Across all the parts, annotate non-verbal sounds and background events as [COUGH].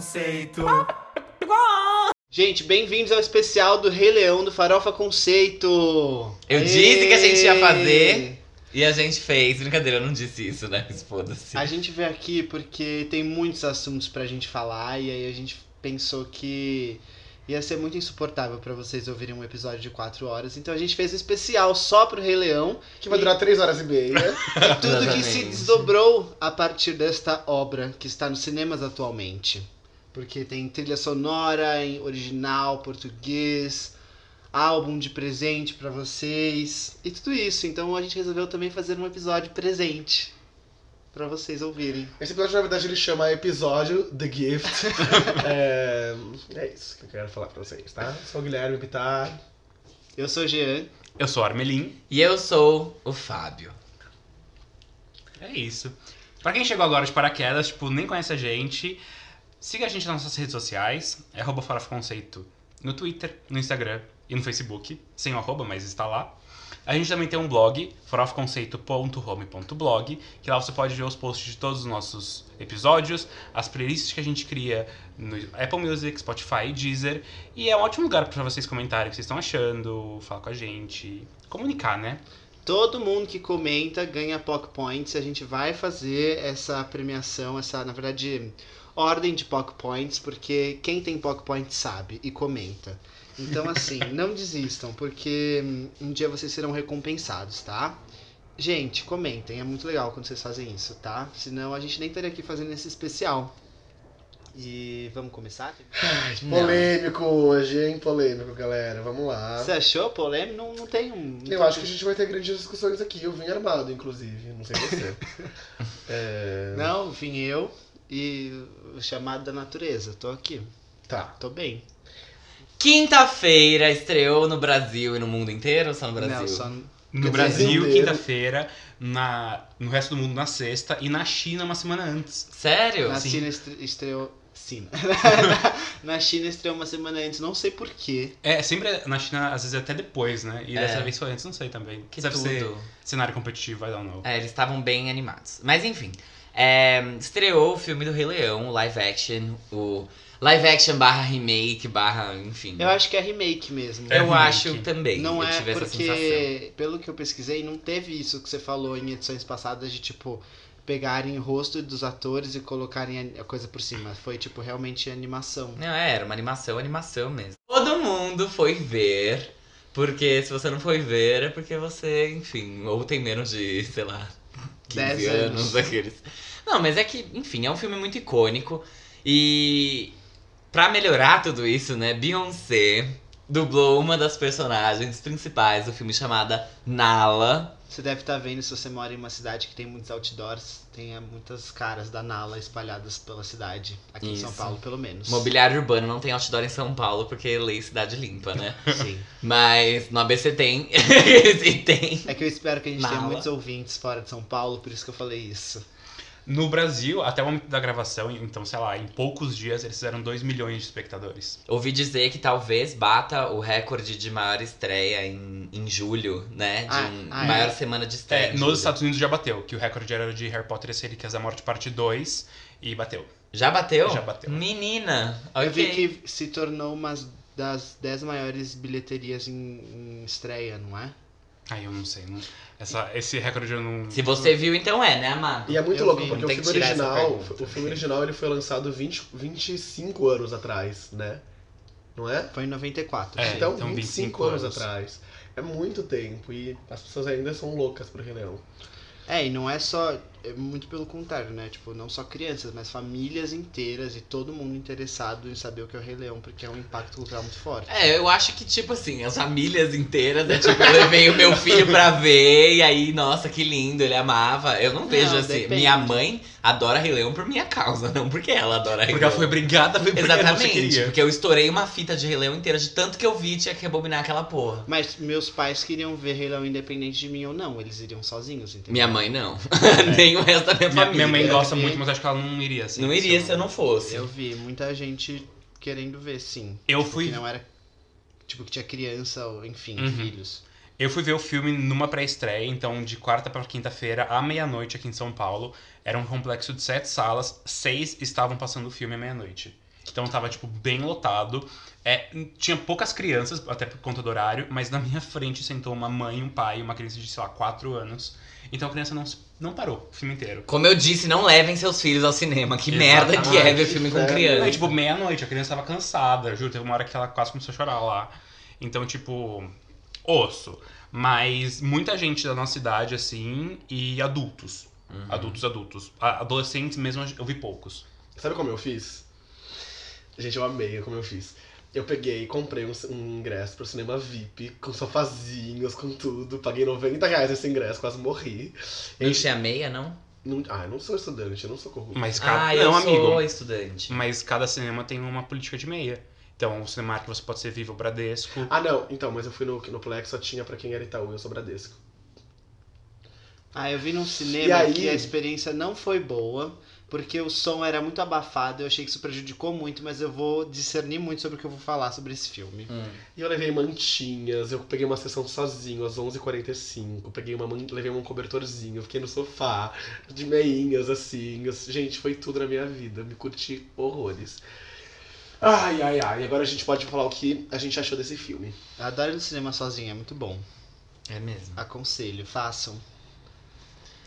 Conceito. [LAUGHS] Gente, bem-vindos ao especial do Rei Leão do Farofa Conceito. Eu disse que a gente ia fazer. E a gente fez. Brincadeira, eu não disse isso, né? Mas Foda-se. A gente veio aqui porque tem muitos assuntos pra gente falar e aí a gente pensou que ia ser muito insuportável pra vocês ouvirem um episódio de 4 horas. Então a gente fez um especial só pro Rei Leão Que vai durar 3 horas e meia. e [LAUGHS] tudo que se Exatamente. desdobrou a partir desta obra que está nos cinemas atualmente. Porque tem trilha sonora em original, português, álbum de presente pra vocês e tudo isso. Então a gente resolveu também fazer um episódio presente pra vocês ouvirem. Esse episódio, na verdade, ele chama episódio The Gift. [LAUGHS] é, é isso que eu quero falar pra vocês, tá? Sou o Guilherme Bittar. Eu sou o Jean. Eu sou o Armelin. E eu sou o Fábio. É isso. Pra quem chegou agora de paraquedas, tipo, nem conhece a gente, siga a gente nas nossas redes sociais. É arroba no Twitter, no Instagram e no Facebook. Sem o arroba, mas está lá. A gente também tem um blog, farofaconceito.home.blog, que lá você pode ver os posts de todos os nossos episódios, as playlists que a gente cria no Apple Music, Spotify Deezer. E é um ótimo lugar para vocês comentarem o que vocês estão achando, falar com a gente, comunicar, né? Todo mundo que comenta ganha POC Points. A gente vai fazer essa premiação, essa, na verdade, ordem de POC Points, porque quem tem POC Points sabe e comenta. Então, assim, [LAUGHS] não desistam, porque hum, um dia vocês serão recompensados, tá? Gente, comentem, é muito legal quando vocês fazem isso, tá? Senão a gente nem estaria aqui fazendo esse especial. E vamos começar? Polêmico hoje, hein? Polêmico, galera. Vamos lá. Você achou polêmico? Não, não tem um. não Eu tem acho que a gente vai ter grandes discussões aqui. Eu vim armado, inclusive. Não sei você. [LAUGHS] É, Não, vim eu e o chamado da natureza. Tô aqui, Tá. tô bem. Quinta-feira estreou no Brasil e no mundo inteiro ou só no Brasil? Não, só No Quer Brasil, quinta-feira, na no resto do mundo na sexta e na China uma semana antes. Sério? na Sim. China estre- estreou. Sim. [LAUGHS] na China estreou uma semana antes, não sei porquê. É, sempre na China, às vezes até depois, né? E É. dessa vez foi antes, não sei também. Que Deve ser tudo. cenário competitivo, I don't know. É, eles estavam bem animados. Mas enfim, é, estreou o filme do Rei Leão, o live action, o live action barra remake, barra, enfim. Eu acho que é remake mesmo. É Eu remake. acho também. Não eu é tive essa sensação. porque, pelo que eu pesquisei, não teve isso que você falou em edições passadas de tipo pegarem o rosto dos atores e colocarem a coisa por cima. Foi tipo realmente animação. Não, é, era uma animação, animação mesmo. Todo mundo foi ver, porque se você não foi ver é porque você, enfim, ou tem menos de, sei lá, 15 Dez anos, anos. aqueles. Não, mas é que, enfim, é um filme muito icônico e pra melhorar tudo isso, né, Beyoncé dublou uma das personagens principais do filme chamada Nala. Você deve estar vendo se você mora em uma cidade que tem muitos outdoors, tem eh, muitas caras da Nala espalhadas pela cidade, aqui em São Isso. Paulo pelo menos. Mobiliário urbano não tem outdoor em São Paulo porque lei cidade limpa, né? [LAUGHS] Sim. Mas no ABC tem. [LAUGHS] [LAUGHS] e tem. É que eu espero que a gente tenha Nala. muitos ouvintes fora de São Paulo, por isso que eu falei isso. No Brasil, até o momento da gravação, então, sei lá, em poucos dias eles fizeram 2 milhões de espectadores. Ouvi dizer que talvez bata o recorde de maior estreia em, em julho, né? De Ah, um- ah, é? maior semana de estreia. É, nos julho. Estados Unidos já bateu, que o recorde era de Harry Potter e as Relíquias da Morte parte 2 e bateu. Já bateu? Já bateu. Menina! Eu vi que se tornou uma das 10 maiores bilheterias em, em estreia, não é? Ai, eu não sei. Não... Essa, esse recorde eu não. Se você viu, então é, né, amado? E é muito Eu louco, vi, porque o filme original. O filme original ele foi lançado 20, 25 anos atrás, né? Não é? Foi em 94. É, então, então 25, 25 anos, anos. atrás. É muito tempo e as pessoas ainda são loucas pro Rei Leão. É, e não é só. É muito pelo contrário, né? Tipo, não só crianças, mas famílias inteiras e todo mundo interessado em saber o que é o Rei Leão, porque é um impacto cultural muito forte. É, eu acho que, tipo assim, as famílias inteiras, né? Tipo, eu levei o meu filho pra ver, e aí, nossa, que lindo, ele amava. Eu não vejo Não, assim. depende. Minha mãe adora Rei Leão por minha causa, [LAUGHS] não porque ela adora Rei Porque ela Leão. foi obrigada a ver porque ela Exatamente, porque eu estourei uma fita de Rei Leão inteira, de tanto que eu vi, tinha que rebobinar aquela porra. Mas meus pais queriam ver Rei Leão independente de mim ou não, eles iriam sozinhos, entendeu? Minha mãe não. [LAUGHS] Nem o resto da minha Minha, família. minha mãe gosta muito, mas acho que ela não iria. Assim, Não iria se eu não fosse. Eu vi muita gente querendo ver, sim. Eu Que fui. não era. Tipo, que tinha criança, ou enfim, Uhum. filhos. Eu fui ver o filme numa pré-estreia, então de quarta pra quinta-feira, à meia-noite aqui em São Paulo. Era um complexo de sete salas, seis estavam passando o filme à meia-noite. Então tava, tipo, bem lotado. É, tinha poucas crianças, até por conta do horário, mas na minha frente sentou uma mãe, um pai, uma criança de, sei lá, quatro anos. Então a criança não, se- não parou o filme inteiro. Como eu disse, não levem seus filhos ao cinema. Que merda que é ver filme com Exatamente. criança. Aí, tipo, meia-noite, a criança tava cansada, juro. Teve uma hora que ela quase começou a chorar lá. Então, tipo, osso. Mas muita gente da nossa idade, assim, e adultos. Uhum. Adultos, adultos. Adolescentes mesmo, eu vi poucos. Sabe como eu fiz? Gente, eu amei como eu fiz. Eu peguei e comprei um, um ingresso pro cinema VIP, com sofazinhos, com tudo. Paguei 90 reais esse ingresso, quase morri. Não tinha meia, não? Não- ah, eu não sou estudante, eu não sou corrupto. Mas cada. Ah, eu não, sou amigo. estudante. Mas cada cinema tem uma política de meia. Então, o Cinemark você pode ser Viva ou Bradesco. Ah, não, então, mas eu fui no, no Plex, só tinha pra quem era Itaú, eu sou Bradesco. Ah, eu vi num E cinema aí? que a experiência não foi boa, porque o som era muito abafado, eu achei que isso prejudicou muito, mas eu vou discernir muito sobre o que eu vou falar sobre esse filme. Hum. E eu levei mantinhas, eu peguei uma sessão sozinho às 11h45, peguei uma, man- levei um cobertorzinho, fiquei no sofá, de meinhas assim. gente, foi tudo na minha vida, me curti horrores. Ai, ai, ai, agora a gente pode falar o que a gente achou desse filme. Eu adoro ir no cinema sozinho, é muito bom. É mesmo. Aconselho, façam.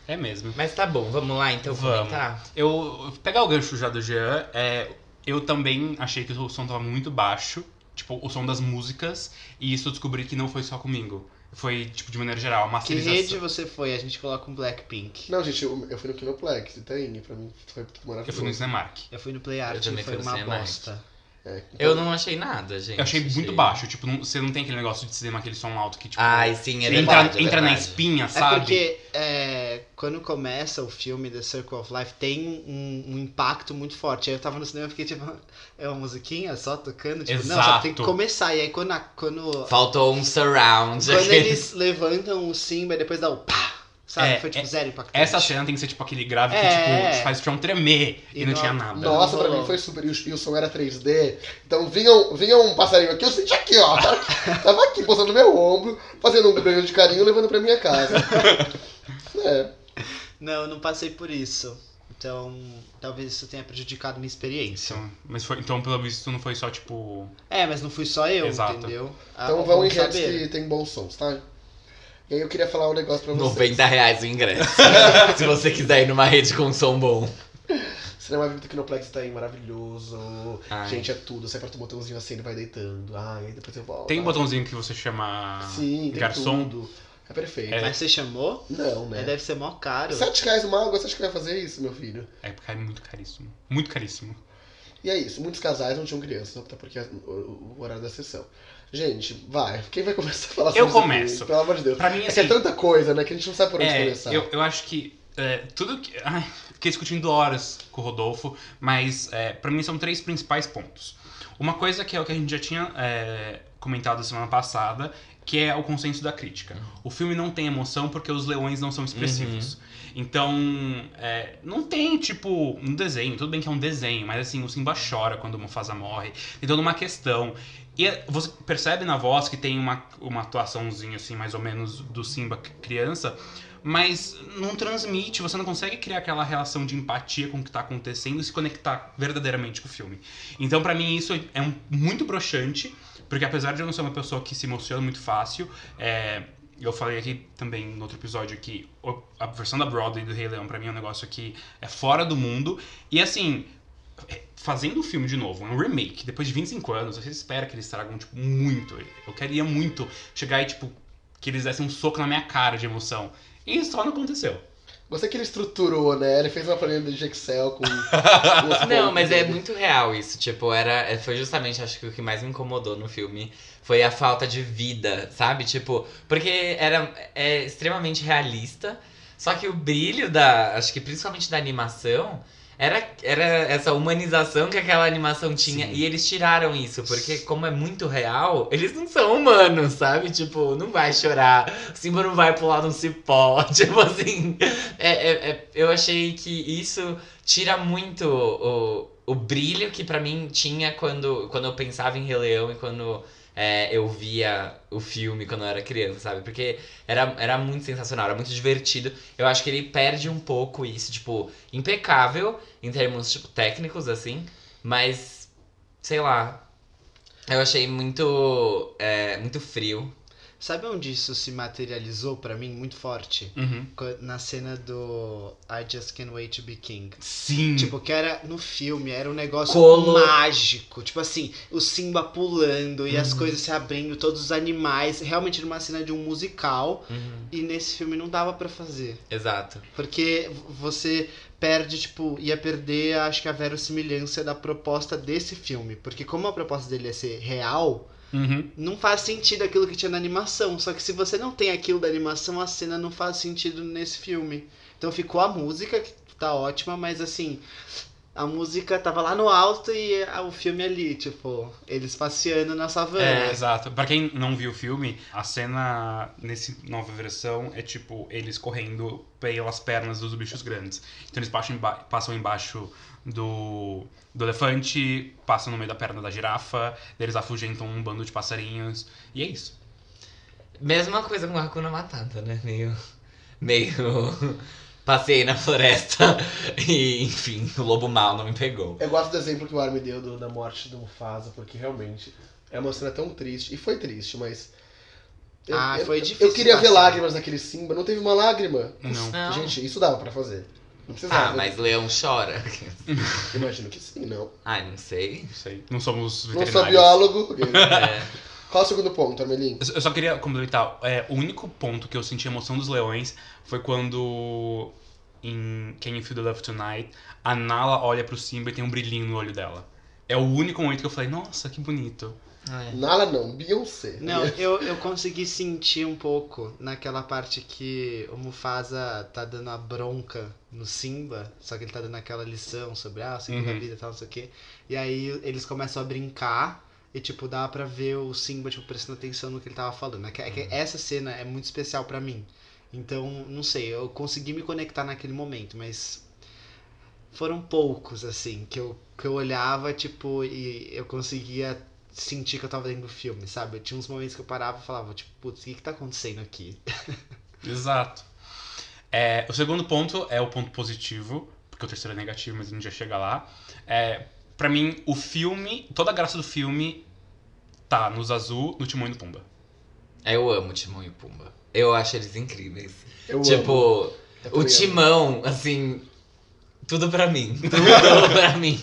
É mesmo. Mas tá bom, vamos lá então Vamos. comentar. Eu. Pegar o gancho já do Jean, é, eu também achei que o som tava muito baixo. Tipo, o som das músicas. E isso eu descobri que não foi só comigo. Foi, tipo, de maneira geral, a Que masterização. rede você foi? A gente coloca um Blackpink. Não, gente, eu, eu fui no Kinoplex, Itaim, pra mim foi tudo maravilhoso. Eu fui no Cinemark. Eu fui no Play Art também e foi fui no uma Cinemark. bosta. É, Eu não achei nada, gente. Eu achei muito baixo. Tipo, não- você não tem aquele negócio de cinema, aquele som alto que, tipo. Ai, sim, é entra, verdade. é entra na verdade. espinha, É sabe? porque é, quando começa o filme The Circle of Life tem um, um impacto muito forte. Aí eu tava no cinema e fiquei tipo, [LAUGHS] é uma musiquinha só tocando? Tipo, não, só tem que Exato. começar. E aí quando, a- quando, Faltou um surround. quando eles levantam o Simba e depois dá o pá, sabe? É, Foi tipo é- zero impactante. Essa cena tem que ser tipo aquele grave que É. tipo, faz o chão tremer e, E não não- tinha nada. Nossa, pra mim foi super. E o, e o som era 3D. Então vinha, um- vinha um passarinho aqui, eu senti aqui, ó. Tava aqui, [LAUGHS] tava aqui posando no meu ombro, fazendo um beijo de carinho, levando pra minha casa. [LAUGHS] É. Não, eu não passei por isso. Então, talvez isso tenha prejudicado minha experiência. Então, mas foi, então, pelo visto, não foi só tipo. É, mas não fui só eu, Exato. entendeu? Ah, Então bom vão em redes saber. que tem bons sons, tá? E aí eu queria falar um negócio pra vocês. 90 reais o ingresso. [LAUGHS] Se você quiser ir numa rede com som bom. Cinema Vivo do Kinoplex tá aí maravilhoso. Ai. Gente, é tudo. Você aperta o botãozinho assim, ele vai deitando. Ai, depois eu volto. Tem um botãozinho que você chama Sim, tem garçom. tudo. É perfeito. É. Mas você chamou? Não, É, né? deve ser mó caro. Sete reais uma água, você acha que vai fazer isso, meu filho? É porque é muito caríssimo. Muito caríssimo. E é isso. Muitos casais não tinham crianças, até porque é o horário da sessão. Gente, vai. Quem vai começar a falar sobre Eu esse começo. filme? Pelo amor de Deus. Pra mim, É que assim. é tanta coisa, né? Que a gente não sabe por onde É, começar. eu, eu acho que é, tudo que. Ai, fiquei discutindo horas com o Rodolfo, mas é, para mim são três principais pontos. Uma coisa que é o que a gente já tinha é, comentado semana passada, que é o consenso da crítica. O filme não tem emoção porque os leões não são expressivos. Então, é, não tem, tipo, um desenho. Tudo bem que é um desenho, mas assim, o Simba chora quando o Mufasa morre. Tem toda uma questão. E você percebe na voz que tem uma, uma atuaçãozinha, assim, mais ou menos, do Simba criança, mas não transmite, você não consegue criar aquela relação de empatia com o que tá acontecendo e se conectar verdadeiramente com o filme. Então, pra mim, isso é um, muito broxante, porque apesar de eu não ser uma pessoa que se emociona muito fácil, é, eu falei aqui também no outro episódio que a versão da Broadway do Rei Leão, pra mim, é um negócio que é fora do mundo. E assim, é, fazendo o filme de novo, um remake, depois de 25 anos, você espera que eles tragam, tipo, muito. Eu queria muito chegar e, tipo, que eles dessem um soco na minha cara de emoção. E isso só não aconteceu. Gostei que ele estruturou, né? Ele fez uma planilha de Excel com. com [LAUGHS] Não, mas é dele. muito real isso. Tipo, era. é, Foi justamente, acho que o que mais me incomodou no filme foi a falta de vida, sabe? Tipo, porque era é extremamente realista. Só que o brilho da. Acho que principalmente da animação. Era, era essa humanização que aquela animação tinha. Sim. E eles tiraram isso, porque como é muito real, eles não são humanos, sabe? Tipo, não vai chorar, o Simba não vai pular num cipó. [LAUGHS] Tipo assim, é, é- é- eu achei que isso tira muito o, o brilho que pra mim tinha quando, quando eu pensava em Rei Leão e quando é, eu via o filme quando eu era criança, sabe? Porque era, era muito sensacional, era muito divertido. Eu acho que ele perde um pouco isso, tipo, impecável em termos, tipo, técnicos, assim. Mas, sei lá. Eu achei muito. é, muito frio. Sabe onde isso se materializou pra mim muito forte? Uhum. Na cena do I Just Can't Wait to Be King. Sim. Tipo, que era no filme, era um negócio Colo- mágico. Tipo assim, o Simba pulando e Uhum. as coisas se abrindo, todos os animais. Realmente numa cena de um musical. E nesse filme não dava pra fazer. Exato. Porque você perde, tipo, ia perder, acho que a verossimilhança da proposta desse filme. Porque como a proposta dele é ser real, Uhum. não faz sentido aquilo que tinha na animação. Só que se você não tem aquilo da animação, a cena não faz sentido nesse filme. Então ficou a música, que tá ótima, mas assim, a música tava lá no alto e o filme ali, tipo, eles passeando na savana. É, exato. Pra quem não viu o filme, a cena nesse nova versão é tipo eles correndo pelas pernas dos bichos grandes. Então eles passam, emba passam embaixo do, do elefante, passam no meio da perna da girafa, eles afugentam um bando de passarinhos. E é isso. Mesma coisa com a Hakuna Matata, né? Meio. Meio. Passei na [LAUGHS] floresta e, enfim, o lobo mal não me pegou. Eu gosto do exemplo que o Ar me deu do- da morte do Mufasa, porque realmente é uma cena tão triste. E foi triste, mas. eu- Ah, eu- foi difícil Eu queria ver passar. lágrimas naquele Simba, não teve uma lágrima. Não. Não. Gente, isso dava pra fazer. Não precisava. Ah, mas leão chora. [LAUGHS] Imagino que sim, não. Ai, não sei. Não sei. Não somos Não veterinários. sou biólogo. [LAUGHS] É. Qual é o segundo ponto, Armelin? Eu só queria complementar. É, o único ponto que eu senti emoção dos leões foi quando, em Can You Feel the Love Tonight, a Nala olha pro Simba e tem um brilhinho no olho dela. É o único momento que eu falei, nossa, que bonito. É. Nala não, Beyoncé. Não, eu, eu consegui sentir um pouco naquela parte que o Mufasa tá dando a bronca no Simba, só que ele tá dando aquela lição sobre ah, o segunda Uhum. vida e tal, não sei o quê. E aí eles começam a brincar e, tipo, dá pra ver o Simba, tipo, prestando atenção no que ele tava falando. É que- é que Essa cena é muito especial pra mim. Então, não sei, eu consegui me conectar naquele momento, mas foram poucos, assim, que eu, que eu olhava, tipo, e eu conseguia sentir que eu tava dentro do filme, sabe? Tinha uns momentos que eu parava e falava, tipo, putz, o que que tá acontecendo aqui? [LAUGHS] Exato. É, o segundo ponto é o ponto positivo, porque o terceiro é negativo, mas a gente já chega lá. É, pra mim, o filme, toda a graça do filme tá nos azul, no Timão e no Pumba. Eu amo Timão e Pumba. Eu acho eles incríveis. Eu amo. tipo, Eu o também amo. Timão, assim. Tudo pra mim. [LAUGHS] Tudo pra mim.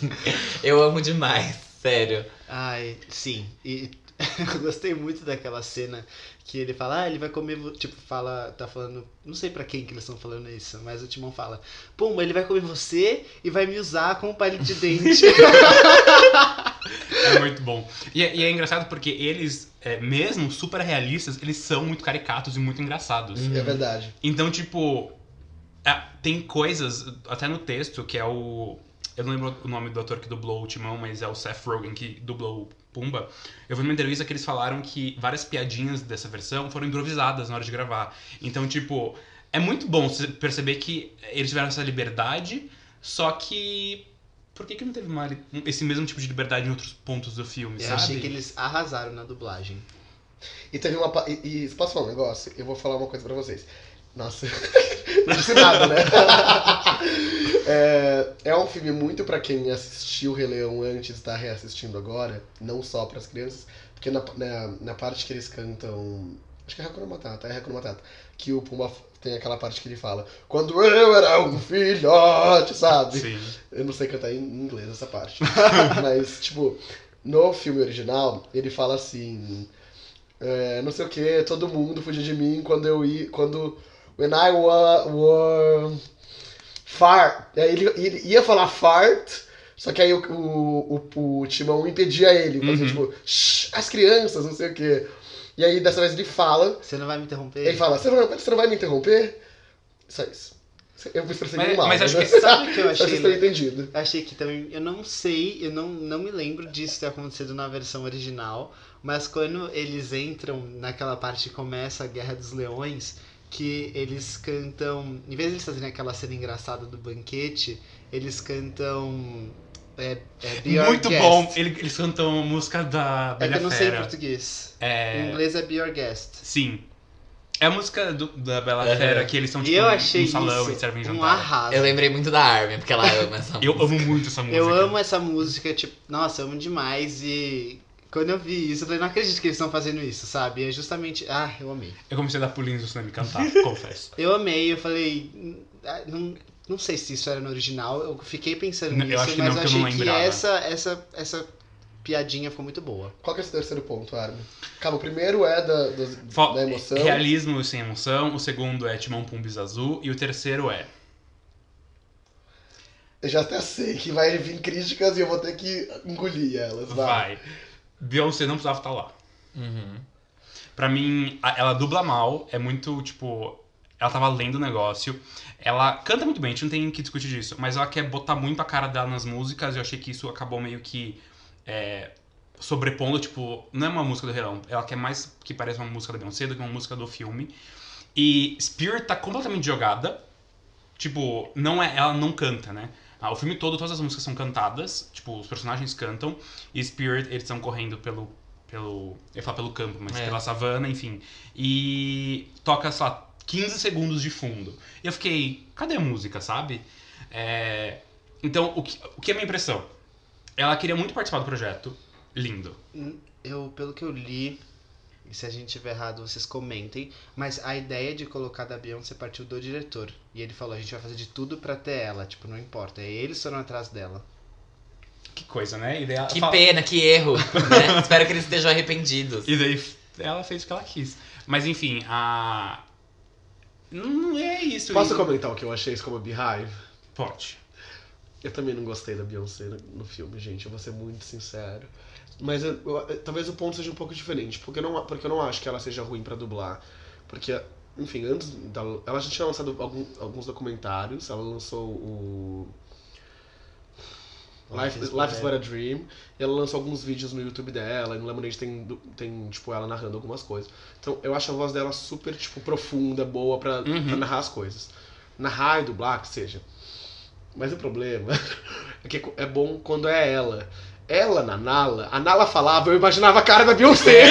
Eu amo demais, sério. Ai, sim. E [LAUGHS] eu gostei muito daquela cena que ele fala, ah, ele vai comer, vo-" tipo, fala, tá falando, não sei pra quem que eles estão falando isso, mas o Timão fala, Pumba, ele vai comer você e vai me usar como palito de dente. [LAUGHS] É muito bom. E, é- e é engraçado porque eles, é, mesmo super realistas, eles são muito caricatos e muito engraçados. É verdade. Então, tipo, é, tem coisas, até no texto, que é o. Eu não lembro o nome do ator que dublou o Timão, mas é o Seth Rogen que dublou o Pumba. Eu vi numa entrevista que eles falaram que várias piadinhas dessa versão foram improvisadas na hora de gravar. Então, tipo, é muito bom você perceber que eles tiveram essa liberdade, só que. Por que, que não teve uma esse mesmo tipo de liberdade em outros pontos do filme, eu sabe? achei que eles arrasaram na dublagem. E teve uma. E, e posso falar um negócio? Eu vou falar uma coisa pra vocês. Nossa, [LAUGHS] não disse nada, né? [LAUGHS] é, é um filme muito pra quem assistiu o Rei Leão antes e tá reassistindo agora, não só pras crianças, porque na, na, na parte que eles cantam. Acho que é Hakuna Matata, é Hakuna Matata. Que o Pumba tem aquela parte que ele fala: Quando eu era um filhote, sabe? Sim. Eu não sei cantar em inglês essa parte. [LAUGHS] Mas, tipo, no filme original, ele fala assim. é, não sei o que, todo mundo fugia de mim quando eu ia. Quando. When I wa, wa, fart. Aí Ele, ele ia falar fart, só que aí o, o, o, o Timão impedia ele. Fazia, Uhum. tipo, "Shh, as crianças, não sei o que. E aí dessa vez ele fala. Você não vai me interromper? Ele fala, você não, você não vai me interromper? Só isso. Eu me expressei Mas- mal. mas acho né? que- Sabe o que eu [LAUGHS] Só vocês achei? terem entendido. Achei que também. Eu não sei, eu não, não me lembro disso ter acontecido na versão original. Mas quando eles entram naquela parte que começa a Guerra dos Leões, que eles cantam. Em vez de eles fazerem aquela cena engraçada do banquete, eles cantam. É, é Muito Guest. bom. Ele- Eles cantam a música da É que Bela eu não sei em português. É, Em inglês é Be Our Guest. Sim. É a música do- da Bela Aham. Fera que eles são tipo eu achei salão isso e servem um jantar. arraso. Eu lembrei muito da Armin, porque ela ama essa Eu música. amo muito essa música. Eu amo essa música, tipo, nossa, eu amo demais e quando eu vi isso, eu falei, não acredito que eles estão fazendo isso, sabe? É justamente, ah, eu amei. Eu comecei a dar pulinhos no cinema e cantar, [LAUGHS] confesso. Eu amei, eu falei, "Hum, ah, não, não sei se isso era no original, eu fiquei pensando Não, eu nisso, acho que mas não, eu que eu não achei que essa, essa, essa piadinha ficou muito boa. Qual que é esse terceiro ponto, Armin? Calma, o primeiro é da, Fal- da emoção. Realismo sem emoção, o segundo é Timão Pumbis Azul e o terceiro é Eu já até sei que vai vir críticas e eu vou ter que engolir elas. Vai. Vai. Beyoncé não precisava estar lá. Uhum. Pra mim, ela dubla mal, é muito, tipo. Ela tava lendo o negócio. Ela canta muito bem, a gente não tem que discutir disso. Mas ela quer botar muito a cara dela nas músicas eu achei que isso acabou meio que. é, sobrepondo, tipo, não é uma música do Rei Leão. Ela quer mais que pareça uma música da Beyoncé do que uma música do filme. E Spirit tá completamente jogada. Tipo, não é, ela não canta, né? Ah, o filme todo, todas as músicas são cantadas, tipo, os personagens cantam, e Spirit, eles estão correndo pelo, pelo, eu ia falar pelo campo, mas É. pela savana, enfim. E toca, sei lá, 15 segundos de fundo. E eu fiquei, cadê a música, sabe? É, então, o que, o que é a minha impressão? Ela queria muito participar do projeto, lindo. Eu, pelo que eu li, e se a gente tiver errado, vocês comentem, mas a ideia de colocar da Beyoncé partiu do diretor. E ele falou, a gente vai fazer de tudo pra ter ela, tipo, não importa. E eles foram atrás dela. Que coisa, né? E daí ela Que fala- pena, que erro. né? [LAUGHS] Espero que eles estejam arrependidos. E daí ela fez o que ela quis. Mas enfim, a. Não é isso. Posso E- comentar o que eu achei isso como Beehive? Pode. Eu também não gostei da Beyoncé no, no filme, gente. Eu vou ser muito sincero. Mas eu- eu- talvez o ponto seja um pouco diferente. Porque eu não, porque eu não acho que ela seja ruim pra dublar. Porque, enfim, antes dela. Ela já tinha lançado algum- alguns documentários. Ela lançou o. Life, Life is But a Dream. E ela lançou alguns vídeos no YouTube dela. E no Lemonade tem, tem, tipo, ela narrando algumas coisas. Então eu acho a voz dela super, tipo, profunda, boa pra, Uhum. pra narrar as coisas. Narrar e dublar, que seja. Mas o problema [LAUGHS] é que é bom quando é ela. Ela na Nala, a Nala falava, eu imaginava a cara da Beyoncé. É,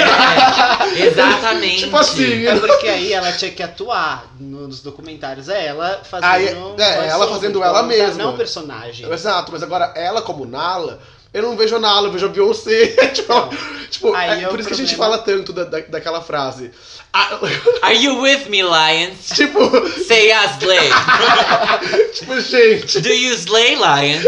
[LAUGHS] exatamente. tipo assim, É porque aí ela tinha que atuar nos documentários, é ela fazendo. Aí, é, ela fazendo tipo, ela não- mesma. Não personagem. Exato, mas agora ela como Nala, eu não vejo a Nala, eu vejo a Beyoncé. [LAUGHS] tipo, tipo, é é por isso que a gente problema. fala tanto da, da- daquela frase. Ah, [LAUGHS] Are you with me, Lions? tipo, Say yes, slay. [LAUGHS] tipo, gente, Do you slay, Lion?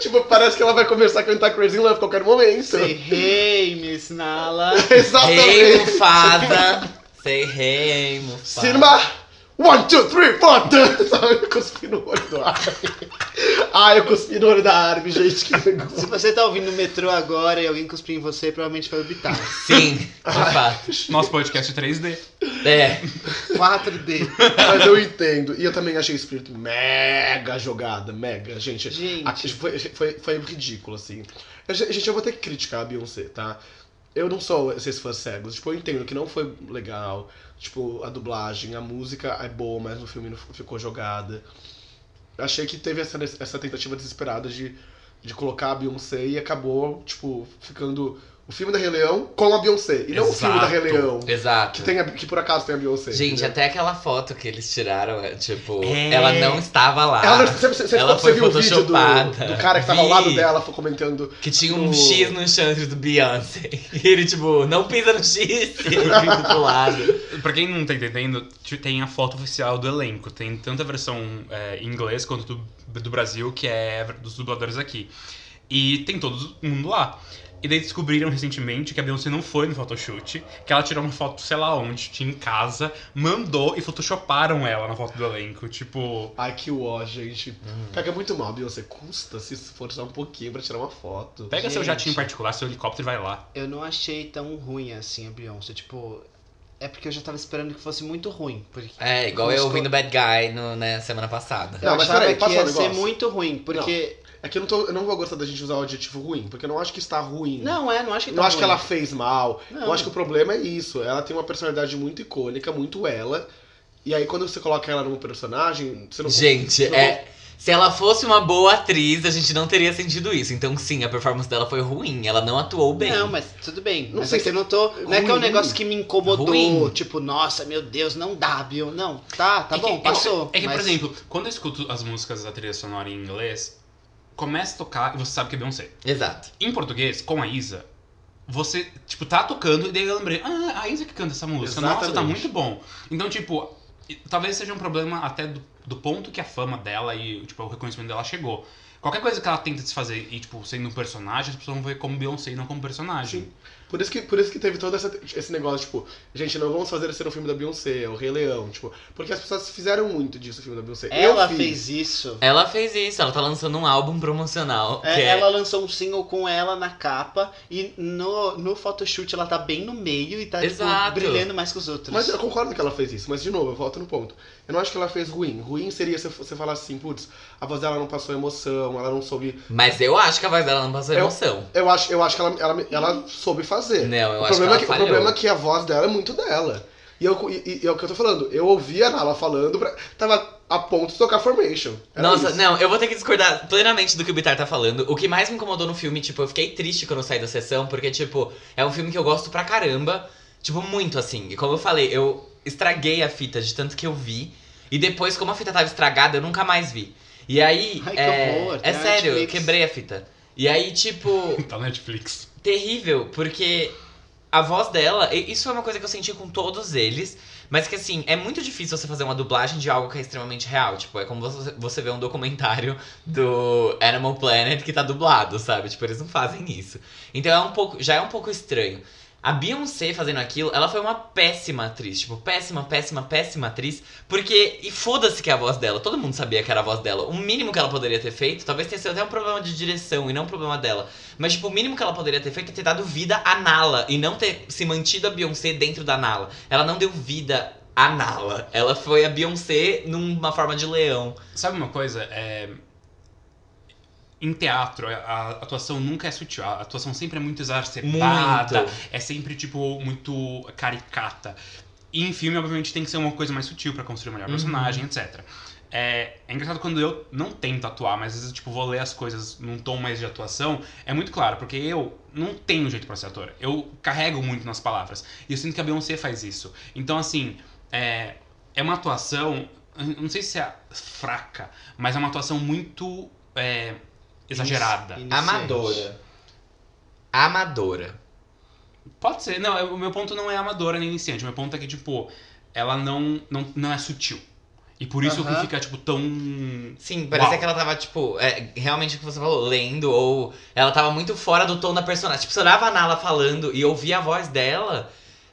tipo, parece que ela vai começar a cantar Crazy in Love a qualquer momento. Say, hey, Miss Nala. Exatamente. Hey, Mufasa. Say hey, Mufasa. Cinema! One, two, three, four! [LAUGHS] Eu cuspi no olho do Armin. Ah, eu cuspi no olho da Armin, gente, que Se você tá ouvindo o metrô agora e alguém cuspir em você, provavelmente foi o Bitar. Sim, [LAUGHS] de fato. Nosso podcast 3D. É. 4D. Mas eu entendo. E eu também achei o espírito mega jogada, mega, gente. Gente. a- foi, foi, foi ridículo, assim. Eu- gente, eu vou ter que criticar a Beyoncé, tá? Eu não sou esses fãs cegos. Tipo, eu entendo que não foi legal. Tipo, a dublagem, a música é boa, mas no filme não ficou jogada. Achei que teve essa, essa tentativa desesperada de, de colocar a Beyoncé e acabou, tipo, ficando o filme da Rei Leão com a Beyoncé. E não o filme da Rei Exato. Leão. Exato. Que, tem a- que por acaso tem a Beyoncé. Gente, entendeu? até aquela foto que eles tiraram, é, tipo, É. ela não estava lá. Ela, você, você, Ela você foi viu o vídeo do, photoshopada. do cara que tava ao lado dela comentando. Que tinha um No- X no chantre do Beyoncé. [LAUGHS] E ele, tipo, não pisa no X. [LAUGHS] E ele vindo pro lado. Pra quem não tá entendendo, tem a foto oficial do elenco. Tem tanto a versão é, em inglês quanto do, do Brasil, que é dos dubladores aqui. E tem todo mundo lá. E daí descobriram recentemente que a Beyoncé não foi no photoshoot, que ela tirou uma foto, sei lá onde, tinha em casa, mandou e photoshoparam ela na foto do elenco. Tipo, Ai, que ó, gente. Pega muito mal, Beyoncé. Custa se esforçar um pouquinho pra tirar uma foto. pega seu Gente. jatinho particular, seu helicóptero e vai lá. Eu não achei tão ruim assim a Beyoncé. Tipo, é porque eu já tava esperando que fosse muito ruim. Porque É, igual eu ouvindo Bad Guy no, né, semana passada. eu Não, mas achava peraí, que ia ser negócio? muito ruim. Porque. É que eu não, tô, eu não vou gostar da gente usar o adjetivo ruim, porque eu não acho que está ruim. Não, é, não acho que Não tá acho que ruim. ela fez mal. Não. Eu acho que o problema é isso. Ela tem uma personalidade muito icônica, muito ela. E aí quando você coloca ela num personagem, você não Gente, você não- é. Se ela fosse uma boa atriz, a gente não teria sentido isso. Então, sim, a performance dela foi ruim. Ela não atuou bem. Não, mas tudo bem. Não mas sei é que se eu não tô. Não é que é um ruim. negócio que me incomodou. Ruim. Tipo, nossa, meu Deus, não dá, Bill. Não, tá, tá É bom, é que- passou. É que, por mas- exemplo, quando eu escuto as músicas da trilha sonora em inglês, começa a tocar e você sabe que é Beyoncé. Exato. Em português, com a Isa, você, tipo, tá tocando e daí eu lembrei, ah, a Isa que canta essa música. Nossa, tá Exatamente. muito bom. Então, tipo, talvez seja um problema até do, do ponto que a fama dela e, tipo, o reconhecimento dela chegou. Qualquer coisa que ela tenta se fazer e, tipo, sendo um personagem, as pessoas vão ver como Beyoncé e não como personagem. Sim. Por isso que, por isso que teve todo essa- esse negócio, tipo, gente, não vamos fazer ser um filme da Beyoncé, o Rei Leão, tipo, porque as pessoas fizeram muito disso, o filme da Beyoncé. Ela fez isso. Ela fez isso, ela tá lançando um álbum promocional. É, que é- Ela lançou um single com ela na capa e no, no photoshoot ela tá bem no meio e tá tipo, Exato. brilhando mais que os outros. Mas eu concordo que ela fez isso, mas de novo, eu volto no ponto. Eu não acho que ela fez ruim. Ruim seria se você falar assim, putz, a voz dela não passou emoção, ela não soube. Mas eu acho que a voz dela não passou Eu- emoção. Eu acho, eu acho que ela, ela, ela soube fazer. Não, eu o acho que ela é que, o problema é que a voz dela é muito dela. E, eu, e, e é o que eu tô falando. Eu ouvi a Nala falando, pra, tava a ponto de tocar Formation. Era Nossa, isso. não, eu vou ter que discordar plenamente do que o Bitar tá falando. O que mais me incomodou no filme, tipo, eu fiquei triste quando eu saí da sessão, porque, tipo, é um filme que eu gosto pra caramba. Tipo, muito assim. E como eu falei, eu estraguei a fita de tanto que eu vi. E depois, como a fita tava estragada, eu nunca mais vi. E aí. Ai, que é, horror, é sério, eu Netflix. quebrei a fita. E aí, tipo. [LAUGHS] Tá na Netflix. terrível, porque a voz dela, isso é uma coisa que eu senti com todos eles, mas que assim, é muito difícil você fazer uma dublagem de algo que é extremamente real. Tipo, é como você, você vê um documentário do Animal Planet que tá dublado, sabe? Tipo, eles não fazem isso. Então é um pouco, já é um pouco estranho. A Beyoncé fazendo aquilo, ela foi uma péssima atriz. Tipo, péssima, péssima, péssima atriz. Porque, e foda-se que é a voz dela. Todo mundo sabia que era a voz dela. O mínimo que ela poderia ter feito, talvez tenha sido até um problema de direção e não um problema dela. Mas, tipo, o mínimo que ela poderia ter feito é ter dado vida à Nala. E não ter se mantido a Beyoncé dentro da Nala. Ela não deu vida à Nala. Ela foi a Beyoncé numa forma de leão. Sabe uma coisa? É... Em teatro, a atuação nunca é sutil. A atuação sempre é muito exacerbada. Muito. É sempre, tipo, muito caricata. E em filme, obviamente, tem que ser uma coisa mais sutil pra construir o melhor Uhum. personagem, etc. É, é engraçado quando eu não tento atuar, mas às vezes, tipo, vou ler as coisas num tom mais de atuação. É muito claro, porque eu não tenho jeito pra ser ator. Eu carrego muito nas palavras. E eu sinto que a Beyoncé faz isso. Então, assim, é, é uma atuação... Não sei se é fraca, mas é uma atuação muito é, exagerada. Iniciante. Amadora. Amadora. Pode ser. Não, é- o meu ponto não é amadora nem iniciante. O meu ponto é que, tipo, ela não, não, não é sutil. E por isso que Aham. fica, tipo, tão. Sim, parecia Uau. que ela tava, tipo, é, realmente o que você falou, lendo, ou ela tava muito fora do tom da personagem. Tipo, você olhava a Nala falando e ouvia a voz dela,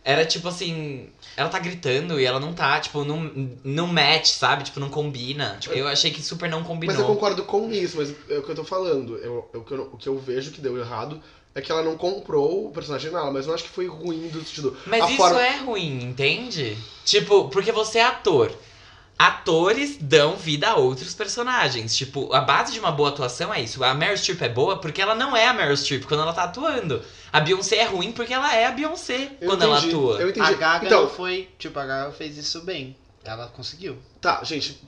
era tipo assim. Ela tá gritando e ela não tá, tipo, não, não match, sabe? Tipo, não combina. Tipo, eu achei que super não combinou. Mas eu concordo com isso, mas é o que eu tô falando. Eu, eu- o, que eu, vejo que deu errado é que ela não comprou o personagem nela, mas eu acho que foi ruim do sentido. Mas a isso forma- é ruim, entende? Tipo, porque você é ator. Atores dão vida a outros personagens. Tipo, a base de uma boa atuação é isso. A Meryl Streep é boa porque ela não é a Meryl Streep quando ela tá atuando. A Beyoncé é ruim porque ela é a Beyoncé Eu quando ela entendi, atua. Eu entendi. A Gaga então, não foi. Tipo, a Gaga fez isso bem. Ela conseguiu. tá, gente.